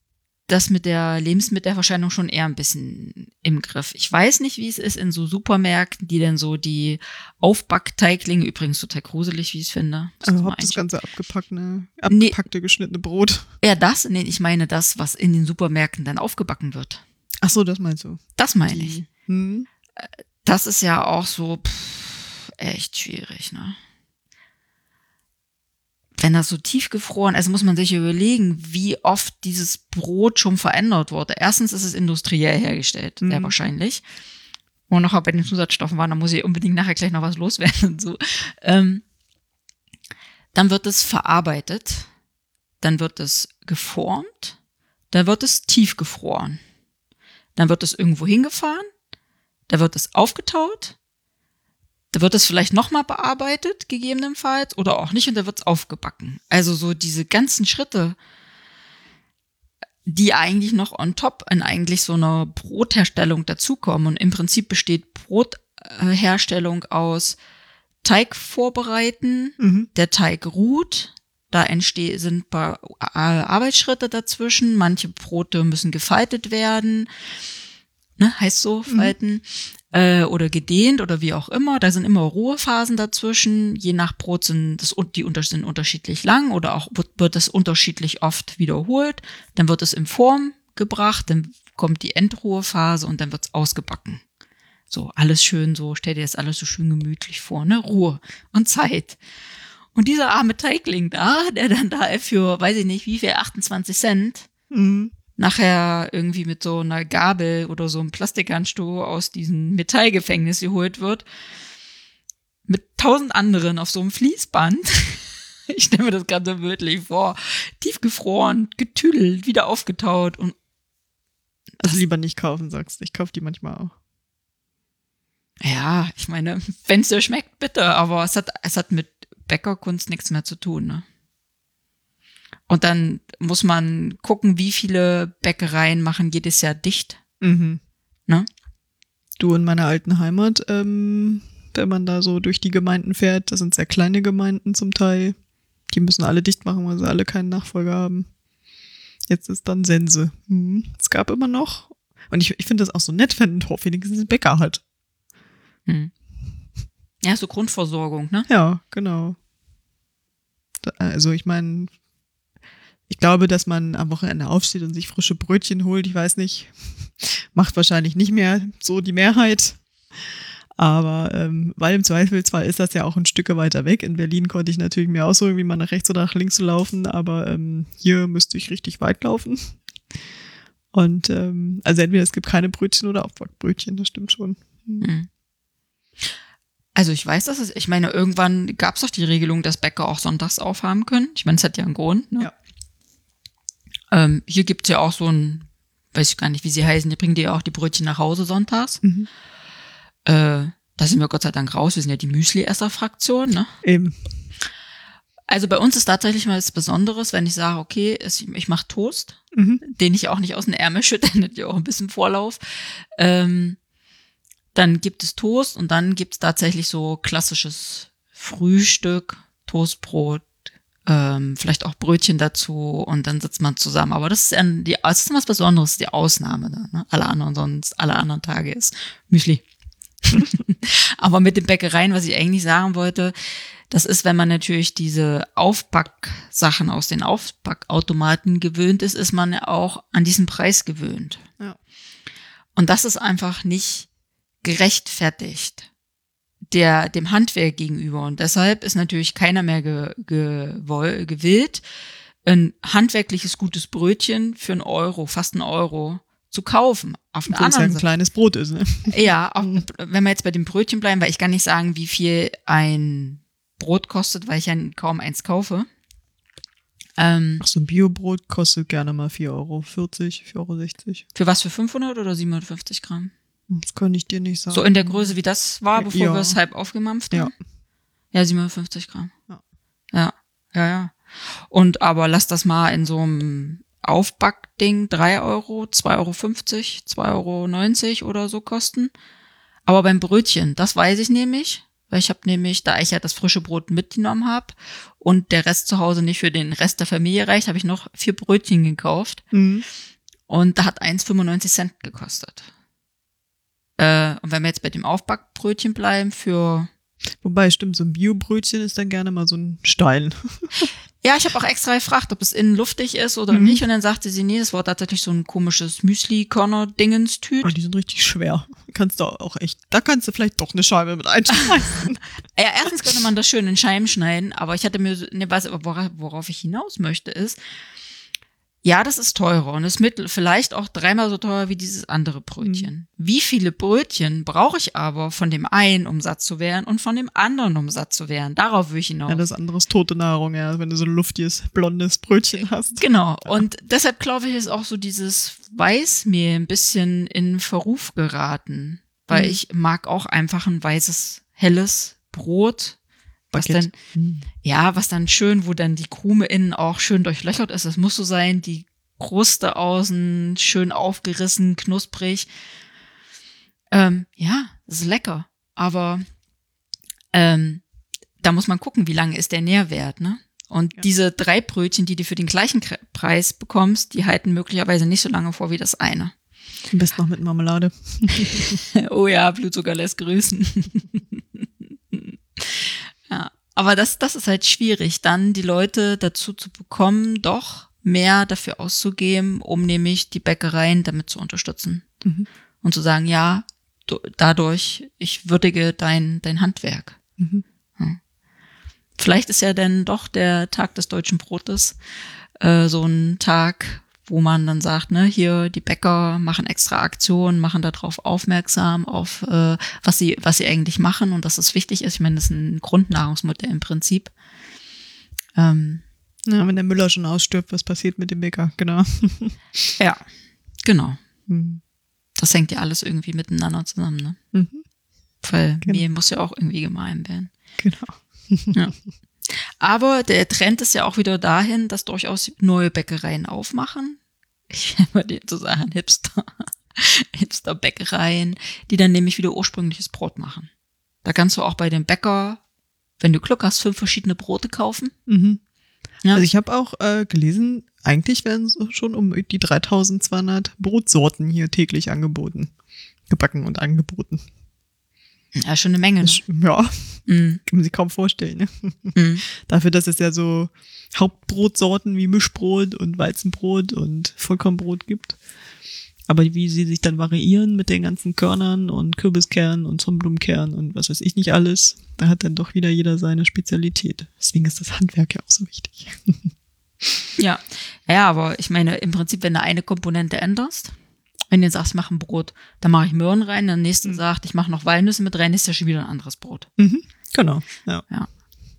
das mit der Lebensmittelverschwendung schon eher ein bisschen im Griff. Ich weiß nicht, wie es ist in so Supermärkten, die dann so die Aufbackteiglinge, übrigens total gruselig, wie ich es finde. Also überhaupt das ganze abgepackte, Nee. abgepackte geschnittene Brot. ja, das? Nee, ich meine das, was in den Supermärkten dann aufgebacken wird. Ach so, das meinst du. Das meine ich. Die, hm? Das ist ja auch so pff, echt schwierig, ne? Wenn das so tiefgefroren, also muss man sich überlegen, wie oft dieses Brot schon verändert wurde. Erstens ist es industriell hergestellt, sehr Mhm. wahrscheinlich. Und noch bei den Zusatzstoffen waren, da muss ich unbedingt nachher gleich noch was loswerden und so. Ähm, dann wird es verarbeitet, dann wird es geformt, dann wird es tiefgefroren, dann wird es irgendwo hingefahren, da wird es aufgetaut, da wird es vielleicht nochmal bearbeitet, gegebenenfalls, oder auch nicht, und da wird es aufgebacken. Also so diese ganzen Schritte, die eigentlich noch on top in eigentlich so einer Brotherstellung dazukommen. Und im Prinzip besteht Brotherstellung aus Teig vorbereiten, Mhm. der Teig ruht, da entstehen sind ein paar äh, Arbeitsschritte dazwischen. Manche Brote müssen gefaltet werden, ne, heißt so, falten, äh, oder gedehnt oder wie auch immer. Da sind immer Ruhephasen dazwischen. Je nach Brot sind das, die sind unterschiedlich lang oder auch wird, wird das unterschiedlich oft wiederholt. Dann wird es in Form gebracht, dann kommt die Endruhephase und dann wird es ausgebacken. So, alles schön so, stell dir das alles so schön gemütlich vor, ne? Ruhe und Zeit. Und dieser arme Teigling da, der dann da für, weiß ich nicht, wie viel, 28 Cent, Mhm. nachher irgendwie mit so einer Gabel oder so einem Plastikhandschuh aus diesem Metallgefängnis geholt wird, mit tausend anderen auf so einem Fließband. Ich stelle mir das gerade so wirklich vor. Tiefgefroren, getüdelt, wieder aufgetaut und Also lieber nicht kaufen, sagst du. Ich kaufe die manchmal auch. ja, ich meine, wenn es dir schmeckt, bitte, aber es hat, es hat mit Bäckerkunst nichts mehr zu tun, ne? Und dann muss man gucken, wie viele Bäckereien machen jedes Jahr dicht. Mhm. Ne? Du in meiner alten Heimat, ähm, wenn man da so durch die Gemeinden fährt, das sind sehr kleine Gemeinden zum Teil. Die müssen alle dicht machen, weil sie alle keinen Nachfolger haben. Jetzt ist dann Sense. Mhm. Es gab immer noch. Und ich, ich finde das auch so nett, wenn ein Dorf wenigstens einen Bäcker hat. Hm. Ja, so Grundversorgung, ne? Ja, genau. Also ich meine, ich glaube, dass man am Wochenende aufsteht und sich frische Brötchen holt. Ich weiß nicht, macht wahrscheinlich nicht mehr so die Mehrheit. Aber ähm, weil im Zweifelsfall ist das ja auch ein Stück weiter weg. In Berlin konnte ich natürlich mir aussuchen, wie man nach rechts oder nach links zu laufen, aber ähm, hier müsste ich richtig weit laufen. Und ähm, also entweder es gibt keine Brötchen oder Aufbackbrötchen, das stimmt schon. Hm. Also ich weiß, dass es, ich meine, irgendwann gab es doch die Regelung, dass Bäcker auch sonntags aufhaben können. Ich meine, es hat ja einen Grund. Ne? Ja. Ähm, hier gibt's ja auch so ein, weiß ich gar nicht, wie sie heißen, die bringen dir ja auch die Brötchen nach Hause sonntags. Mhm. Äh, da sind wir Gott sei Dank raus. Wir sind ja die Müsli-Esser-Fraktion. Ne? Eben. Also bei uns ist tatsächlich mal was Besonderes, wenn ich sage, okay, ich mache Toast, Mhm. den ich auch nicht aus den Ärmel schütte, dann hat ja auch ein bisschen Vorlauf. Ähm, dann gibt es Toast und dann gibt es tatsächlich so klassisches Frühstück, Toastbrot, ähm, vielleicht auch Brötchen dazu und dann sitzt man zusammen. Aber das ist, ein, die, das ist was Besonderes, die Ausnahme da. Ne? Alle anderen sonst, alle anderen Tage ist Müsli. Aber mit den Bäckereien, was ich eigentlich sagen wollte, das ist, wenn man natürlich diese Aufbacksachen aus den Aufbackautomaten gewöhnt ist, ist man ja auch an diesen Preis gewöhnt. Ja. Und das ist einfach nicht gerechtfertigt der, dem Handwerk gegenüber. Und deshalb ist natürlich keiner mehr ge, gewoll, gewillt, ein handwerkliches gutes Brötchen für einen Euro, fast einen Euro zu kaufen. Auf der ja anderen ein Seite. kleines Brot ist, ne? Ja, auch, wenn wir jetzt bei dem Brötchen bleiben, weil ich kann nicht sagen, wie viel ein Brot kostet, weil ich ja kaum eins kaufe. Ähm, Ach, so ein Biobrot kostet gerne mal 4,40 Euro, 4,60 Euro. für was, für 500 oder 750 Gramm? Das kann ich dir nicht sagen. So in der Größe, wie das war, bevor Ja. wir es halb aufgemampft Ja. haben? Ja, 750 Gramm. Ja. Ja, ja, ja. Und aber lass das mal in so einem Aufbackding 3 Euro, 2,50 Euro, 2,90 Euro oder so kosten. Aber beim Brötchen, das weiß ich nämlich, weil ich habe nämlich, da ich ja das frische Brot mitgenommen habe und der Rest zu Hause nicht für den Rest der Familie reicht, habe ich noch vier Brötchen gekauft. Mhm. Und da hat eins 95 Cent gekostet. Äh, und wenn wir jetzt bei dem Aufbackbrötchen bleiben, für. Wobei, stimmt, so ein Biobrötchen ist dann gerne mal so ein Stein. Ja, ich habe auch extra gefragt, ob es innen luftig ist oder Mhm. nicht. Und dann sagte sie, nee, das war tatsächlich so ein komisches Müsli-Körner-Dingenstüt. Oh, die sind richtig schwer. Kannst du auch echt, da kannst du vielleicht doch eine Scheibe mit einschmeißen. Ja, erstens könnte man das schön in Scheiben schneiden, aber ich hatte mir, ne, was, worauf ich hinaus möchte, ist, ja, das ist teurer und ist mittel, vielleicht auch dreimal so teuer wie dieses andere Brötchen. Wie viele Brötchen brauche ich aber von dem einen, um satt zu werden und von dem anderen, um satt zu werden? Darauf will ich hinaus. ja, das andere ist tote Nahrung, ja, wenn du so ein luftiges, blondes Brötchen hast. Genau. Und deshalb glaube ich, ist auch so dieses Weißmehl ein bisschen in Verruf geraten. Weil Mhm. ich mag auch einfach ein weißes, helles Brot. Was dann, Mhm. ja, was dann schön, wo dann die Krume innen auch schön durchlöchert ist. Das muss so sein. Die Kruste außen schön aufgerissen, knusprig. Ähm, ja, ist lecker. Aber ähm, da muss man gucken, wie lange ist der Nährwert, ne? Und Ja. diese drei Brötchen, die du für den gleichen Preis bekommst, die halten möglicherweise nicht so lange vor wie das eine. Am besten noch mit Marmelade. oh ja, Blutzucker lässt grüßen. ja, aber das, das ist halt schwierig, dann die Leute dazu zu bekommen, doch mehr dafür auszugeben, um nämlich die Bäckereien damit zu unterstützen. Mhm. Und zu sagen, ja, du, dadurch, ich würdige dein, dein Handwerk. Mhm. Vielleicht ist ja dann doch der Tag des deutschen Brotes äh, so ein Tag, wo man dann sagt, ne, hier die Bäcker machen extra Aktionen, machen darauf aufmerksam, auf äh, was sie, was sie eigentlich machen und dass es wichtig ist. Ich meine, das ist ein Grundnahrungsmittel im Prinzip. Ähm, Ja, wenn der Müller schon ausstirbt, was passiert mit dem Bäcker? Genau. ja, genau. Mhm. Das hängt ja alles irgendwie miteinander zusammen, ne? Mhm. Weil Genau. Mehl muss ja auch irgendwie gemahlen werden. Genau. Aber der Trend ist ja auch wieder dahin, dass durchaus neue Bäckereien aufmachen. Ich will mal den so sagen, Hipster. Hipster-Bäckereien, die dann nämlich wieder ursprüngliches Brot machen. Da kannst du auch bei dem Bäcker, wenn du Glück hast, fünf verschiedene Brote kaufen. Mhm. Ja. Also ich habe auch äh, gelesen, eigentlich werden so schon um die 3200 Brotsorten hier täglich angeboten. Gebacken und angeboten. Ja, schon eine Menge. Ne? Ja, Mm, kann man sich kaum vorstellen. Ne? mm. Dafür, dass es ja so Hauptbrotsorten wie Mischbrot und Weizenbrot und Vollkornbrot gibt. Aber wie sie sich dann variieren mit den ganzen Körnern und Kürbiskernen und Sonnenblumenkern und was weiß ich nicht alles, da hat dann doch wieder jeder seine Spezialität. Deswegen ist das Handwerk ja auch so wichtig. Ja. ja, aber ich meine, im Prinzip, wenn du eine Komponente änderst, wenn du sagst, mach ein Brot, dann mache ich Möhren rein, der nächste Mhm. sagt, ich mache noch Walnüsse mit rein, ist ja schon wieder ein anderes Brot. Mhm, genau. Ja.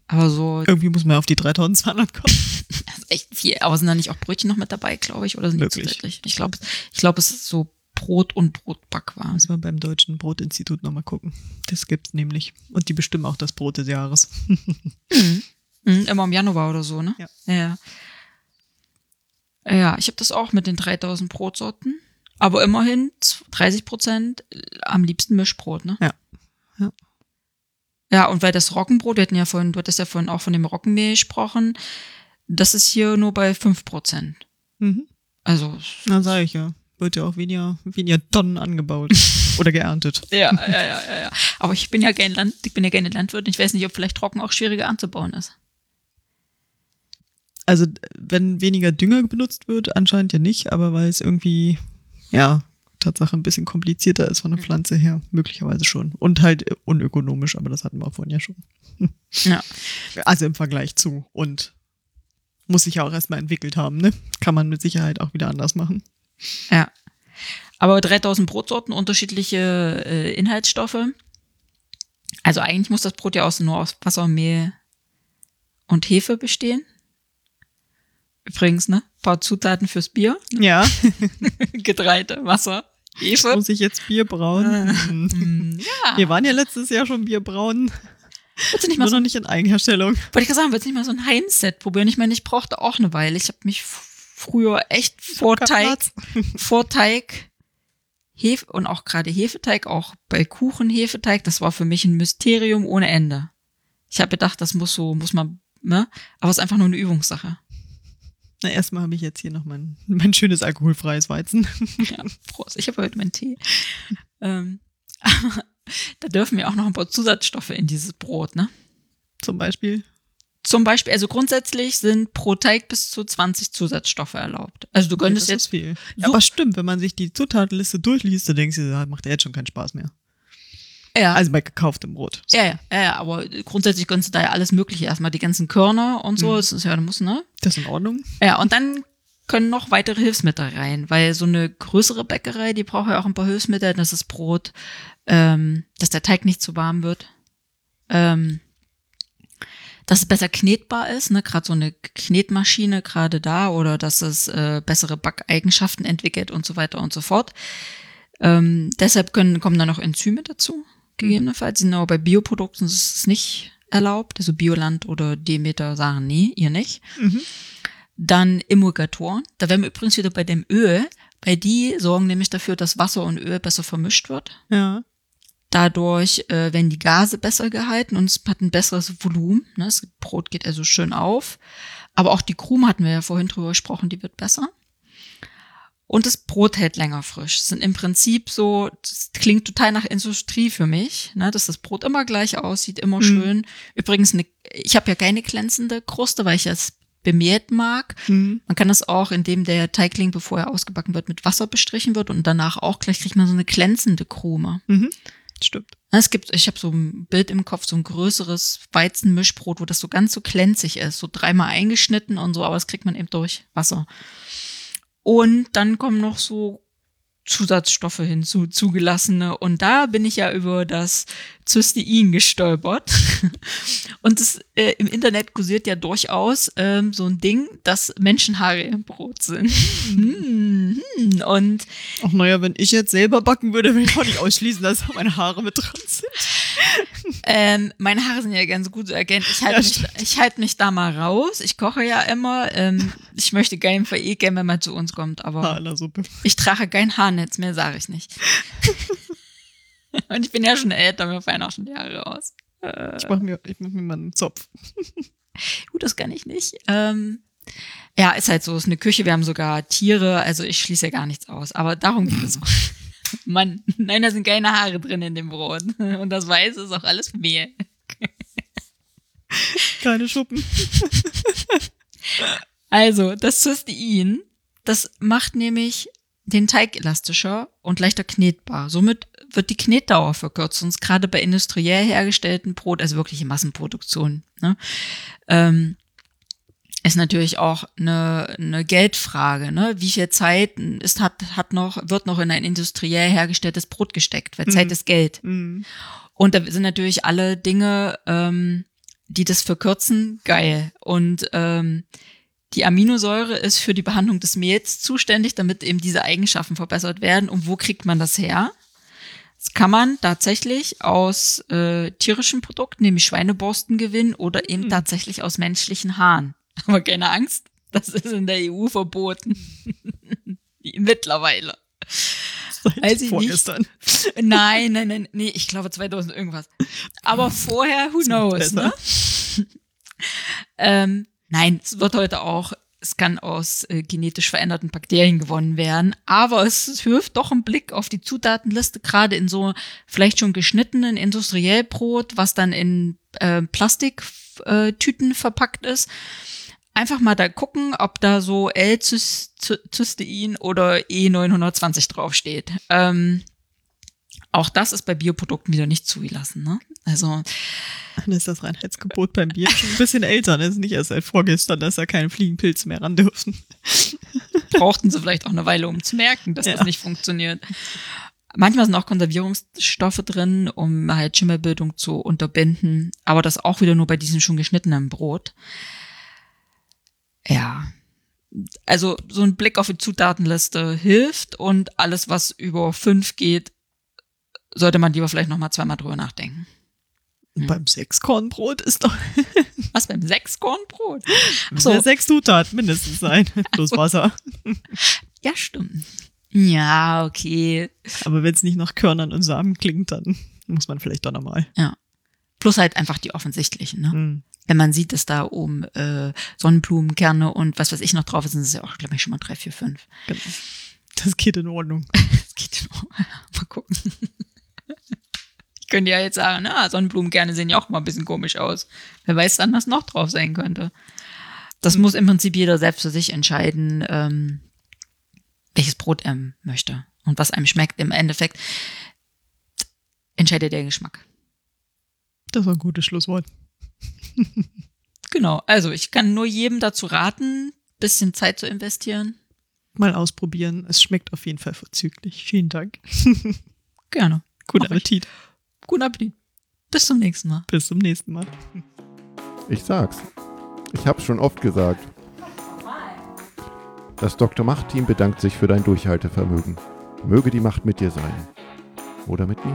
Aber so Irgendwie muss man auf die 3200 kommen. Das ist echt viel. Aber sind da nicht auch Brötchen noch mit dabei, glaube ich? Oder sind die zusätzlich? Ich glaube, ich glaube, es ist so Brot und Brotbackwaren. Müssen wir beim Deutschen Brotinstitut nochmal gucken. Das gibt's nämlich. Und die bestimmen auch das Brot des Jahres. Mhm, immer im Januar oder so, ne? Ja. Ja, ja ich habe das auch mit den 3000 Brotsorten. Aber immerhin 30 Prozent am liebsten Mischbrot, ne? Ja. Ja. Ja, und weil das Roggenbrot, wir hatten ja vorhin, du hattest ja vorhin auch von dem Roggenmehl gesprochen, das ist hier nur bei 5 Prozent. Mhm. Also, Na, sag ich ja. Wird ja auch weniger, weniger Tonnen angebaut. Oder geerntet. Ja, ja, ja, ja, ja. Aber ich bin ja gerne Land, ich bin ja gerne Landwirt und ich weiß nicht, ob vielleicht Trocken auch schwieriger anzubauen ist. Also, wenn weniger Dünger benutzt wird, anscheinend ja nicht, aber weil es irgendwie, ja, Tatsache ein bisschen komplizierter ist von der Pflanze her, möglicherweise schon. Und halt unökonomisch, aber das hatten wir vorhin ja schon. Ja. Also im Vergleich zu. Und muss sich ja auch erstmal entwickelt haben, ne? Kann man mit Sicherheit auch wieder anders machen. Ja. Aber 3000 Brotsorten, unterschiedliche äh, Inhaltsstoffe. Also eigentlich muss das Brot ja aus, nur aus Wasser, Mehl und Hefe bestehen. Übrigens, ne? Paar Zutaten fürs Bier. Ja, Getreide, Wasser, Hefe. muss ich jetzt Bier brauen? Hm. Mm, ja. Wir waren ja letztes Jahr schon Bier brauen, Willst du nicht mal nur so, noch nicht in Eigenherstellung. wollte ich gerade sagen, willst du nicht mal so ein Heinz-Set probieren? Ich meine, ich brauchte auch eine Weile. Ich habe mich früher echt vor Teig, vor Teig, Hefe und auch gerade Hefeteig, auch bei Kuchen Hefeteig, das war für mich ein Mysterium ohne Ende. Ich habe gedacht, das muss so, muss man, ne? Aber es ist einfach nur eine Übungssache. Na, erstmal habe ich jetzt hier noch mein, mein schönes alkoholfreies Weizen. Ja, Prost. Ich habe heute meinen Tee. ähm, da dürfen wir auch noch ein paar Zusatzstoffe in dieses Brot, ne? Zum Beispiel. Zum Beispiel, also grundsätzlich sind pro Teig bis zu 20 Zusatzstoffe erlaubt. Also du könntest das jetzt ist viel. so- Aber stimmt, wenn man sich die Zutatenliste durchliest, dann denkst du, da macht ja jetzt schon keinen Spaß mehr. Ja, Also bei gekauftem Brot. ja, ja, ja, ja, aber grundsätzlich gönnst du da ja alles Mögliche. Erstmal die ganzen Körner und so, Mhm. das ist ja, du musst, ne? Das ist in Ordnung. Ja, und dann können noch weitere Hilfsmittel rein, weil so eine größere Bäckerei, die braucht ja auch ein paar Hilfsmittel, dass das Brot, ähm, dass der Teig nicht zu warm wird, ähm, dass es besser knetbar ist, ne, gerade so eine Knetmaschine gerade da oder dass es äh, bessere Backeigenschaften entwickelt und so weiter und so fort. Ähm, deshalb können, kommen dann noch Enzyme dazu, gegebenenfalls. Aber bei Bioprodukten ist es nicht erlaubt. Also Bioland oder Demeter sagen, nee, ihr nicht. Mhm. Dann Emulgatoren. Da wären wir übrigens wieder bei dem Öl, weil die sorgen nämlich dafür, dass Wasser und Öl besser vermischt wird. Ja. Dadurch äh, werden die Gase besser gehalten und es hat ein besseres Volumen. Ne? Das Brot geht also schön auf. Aber auch die Krume hatten wir ja vorhin drüber gesprochen, die wird besser. Und das Brot hält länger frisch. Es sind im Prinzip so, das klingt total nach Industrie für mich, ne? dass das Brot immer gleich aussieht, immer Mhm. schön. Übrigens, eine, ich habe ja keine glänzende Kruste, weil ich es bemehlt mag. Mhm. Man kann das auch, indem der Teigling, bevor er ausgebacken wird, mit Wasser bestrichen wird und danach auch gleich kriegt man so eine glänzende Krume. Mhm. Stimmt. Es gibt, ich habe so ein Bild im Kopf, so ein größeres Weizenmischbrot, wo das so ganz so glänzig ist, so dreimal eingeschnitten und so, aber das kriegt man eben durch Wasser. Und dann kommen noch so Zusatzstoffe hinzu, zugelassene. Und da bin ich ja über das Cystein gestolpert. Und das, äh, im Internet kursiert ja durchaus ähm, so ein Ding, dass Menschenhaare im Brot sind. Hm, hm. Und Auch naja, wenn ich jetzt selber backen würde, würde ich auch nicht ausschließen, dass auch meine Haare mit dran sind. Ähm, meine Haare sind ja ganz gut zu erkennen. Ich halte Ja, mich, ich halt mich da mal raus. Ich koche ja immer. Ähm, ich möchte keinen verekeln, wenn man zu uns kommt, aber Haarlersuppe. ich trage kein Haarnetz mehr, sage ich nicht. Und ich bin ja schon älter, mir fallen auch schon die Haare aus. Äh, Ich mach mir, ich mach mir mal einen Zopf. gut, das kann ich nicht. Ähm, ja, ist halt so, ist eine Küche, wir haben sogar Tiere, also ich schließe ja gar nichts aus. Aber darum geht es. Mann, nein, da sind keine Haare drin in dem Brot. Und das Weiße ist auch alles Mehl. Keine Schuppen. Also, das Cystein, das macht nämlich den Teig elastischer und leichter knetbar. Somit wird die Knetdauer verkürzt. Und gerade bei industriell hergestellten Brot, also wirkliche Massenproduktion, ne, ähm, ist natürlich auch eine, eine Geldfrage. Ne? Wie viel Zeit ist, hat, hat noch, wird noch in ein industriell hergestelltes Brot gesteckt? Weil Zeit Mhm. ist Geld. Mhm. Und da sind natürlich alle Dinge, ähm, die das verkürzen, geil. Und ähm, die Aminosäure ist für die Behandlung des Mehls zuständig, damit eben diese Eigenschaften verbessert werden. Und wo kriegt man das her? Das kann man tatsächlich aus äh, tierischen Produkten, nämlich Schweineborsten gewinnen oder eben Hm. tatsächlich aus menschlichen Haaren. Aber keine Angst, das ist in der EU verboten. Mittlerweile. Seit Weiß ich vorgestern. Nein, nein, nein, nee, ich glaube 2000 irgendwas. Aber vorher, who knows, ne? ähm, nein, es wird heute auch, es kann aus äh, genetisch veränderten Bakterien gewonnen werden, aber es hilft doch ein Blick auf die Zutatenliste, gerade in so vielleicht schon geschnittenen Industriellbrot, was dann in äh, Plastiktüten Tüten verpackt ist. Einfach mal da gucken, ob da so L-Cystein oder E920 draufsteht. Ähm, auch das ist bei Bioprodukten wieder nicht zugelassen. Ne? Also Dann ist das Reinheitsgebot beim Bier schon ein bisschen älter. Das ist nicht erst seit vorgestern, dass da keine Fliegenpilze mehr ran dürfen. brauchten sie vielleicht auch eine Weile, um zu merken, dass Ja. das nicht funktioniert. Manchmal sind auch Konservierungsstoffe drin, um halt Schimmelbildung zu unterbinden, aber das auch wieder nur bei diesem schon geschnittenen Brot. Ja. Also so ein Blick auf die Zutatenliste hilft und alles, was über fünf geht, sollte man lieber vielleicht nochmal zweimal drüber nachdenken. Und beim Sechskornbrot ist doch Was beim Sechskornbrot? ja sechs Zutaten mindestens sein. Plus Wasser. Ja, stimmt. Ja, okay. Aber wenn es nicht nach Körnern und Samen klingt, dann muss man vielleicht doch nochmal. Ja. Plus halt einfach die offensichtlichen, ne? Hm. Wenn man sieht, dass da oben äh, Sonnenblumenkerne und was weiß ich noch drauf ist, sind es ja auch, glaube ich, schon mal drei, vier, fünf. Genau. Das geht in Ordnung. Das geht noch. Mal gucken. Ich könnte ja jetzt sagen, na, Sonnenblumenkerne sehen ja auch mal ein bisschen komisch aus. Wer weiß dann, was noch drauf sein könnte. Das muss im Prinzip jeder selbst für sich entscheiden, ähm, welches Brot er möchte und was einem schmeckt. Im Endeffekt entscheidet der Geschmack. Das war ein gutes Schlusswort. Genau, also ich kann nur jedem dazu raten, bisschen Zeit zu investieren. Mal ausprobieren. Es schmeckt auf jeden Fall vorzüglich. Vielen Dank. Gerne. Guten. Appetit. Guten Appetit. Bis zum nächsten Mal. Bis zum nächsten Mal. Ich sag's. Ich hab's schon oft gesagt. Das Dr. Macht-Team bedankt sich für dein Durchhaltevermögen. Möge die Macht mit dir sein. Oder mit mir.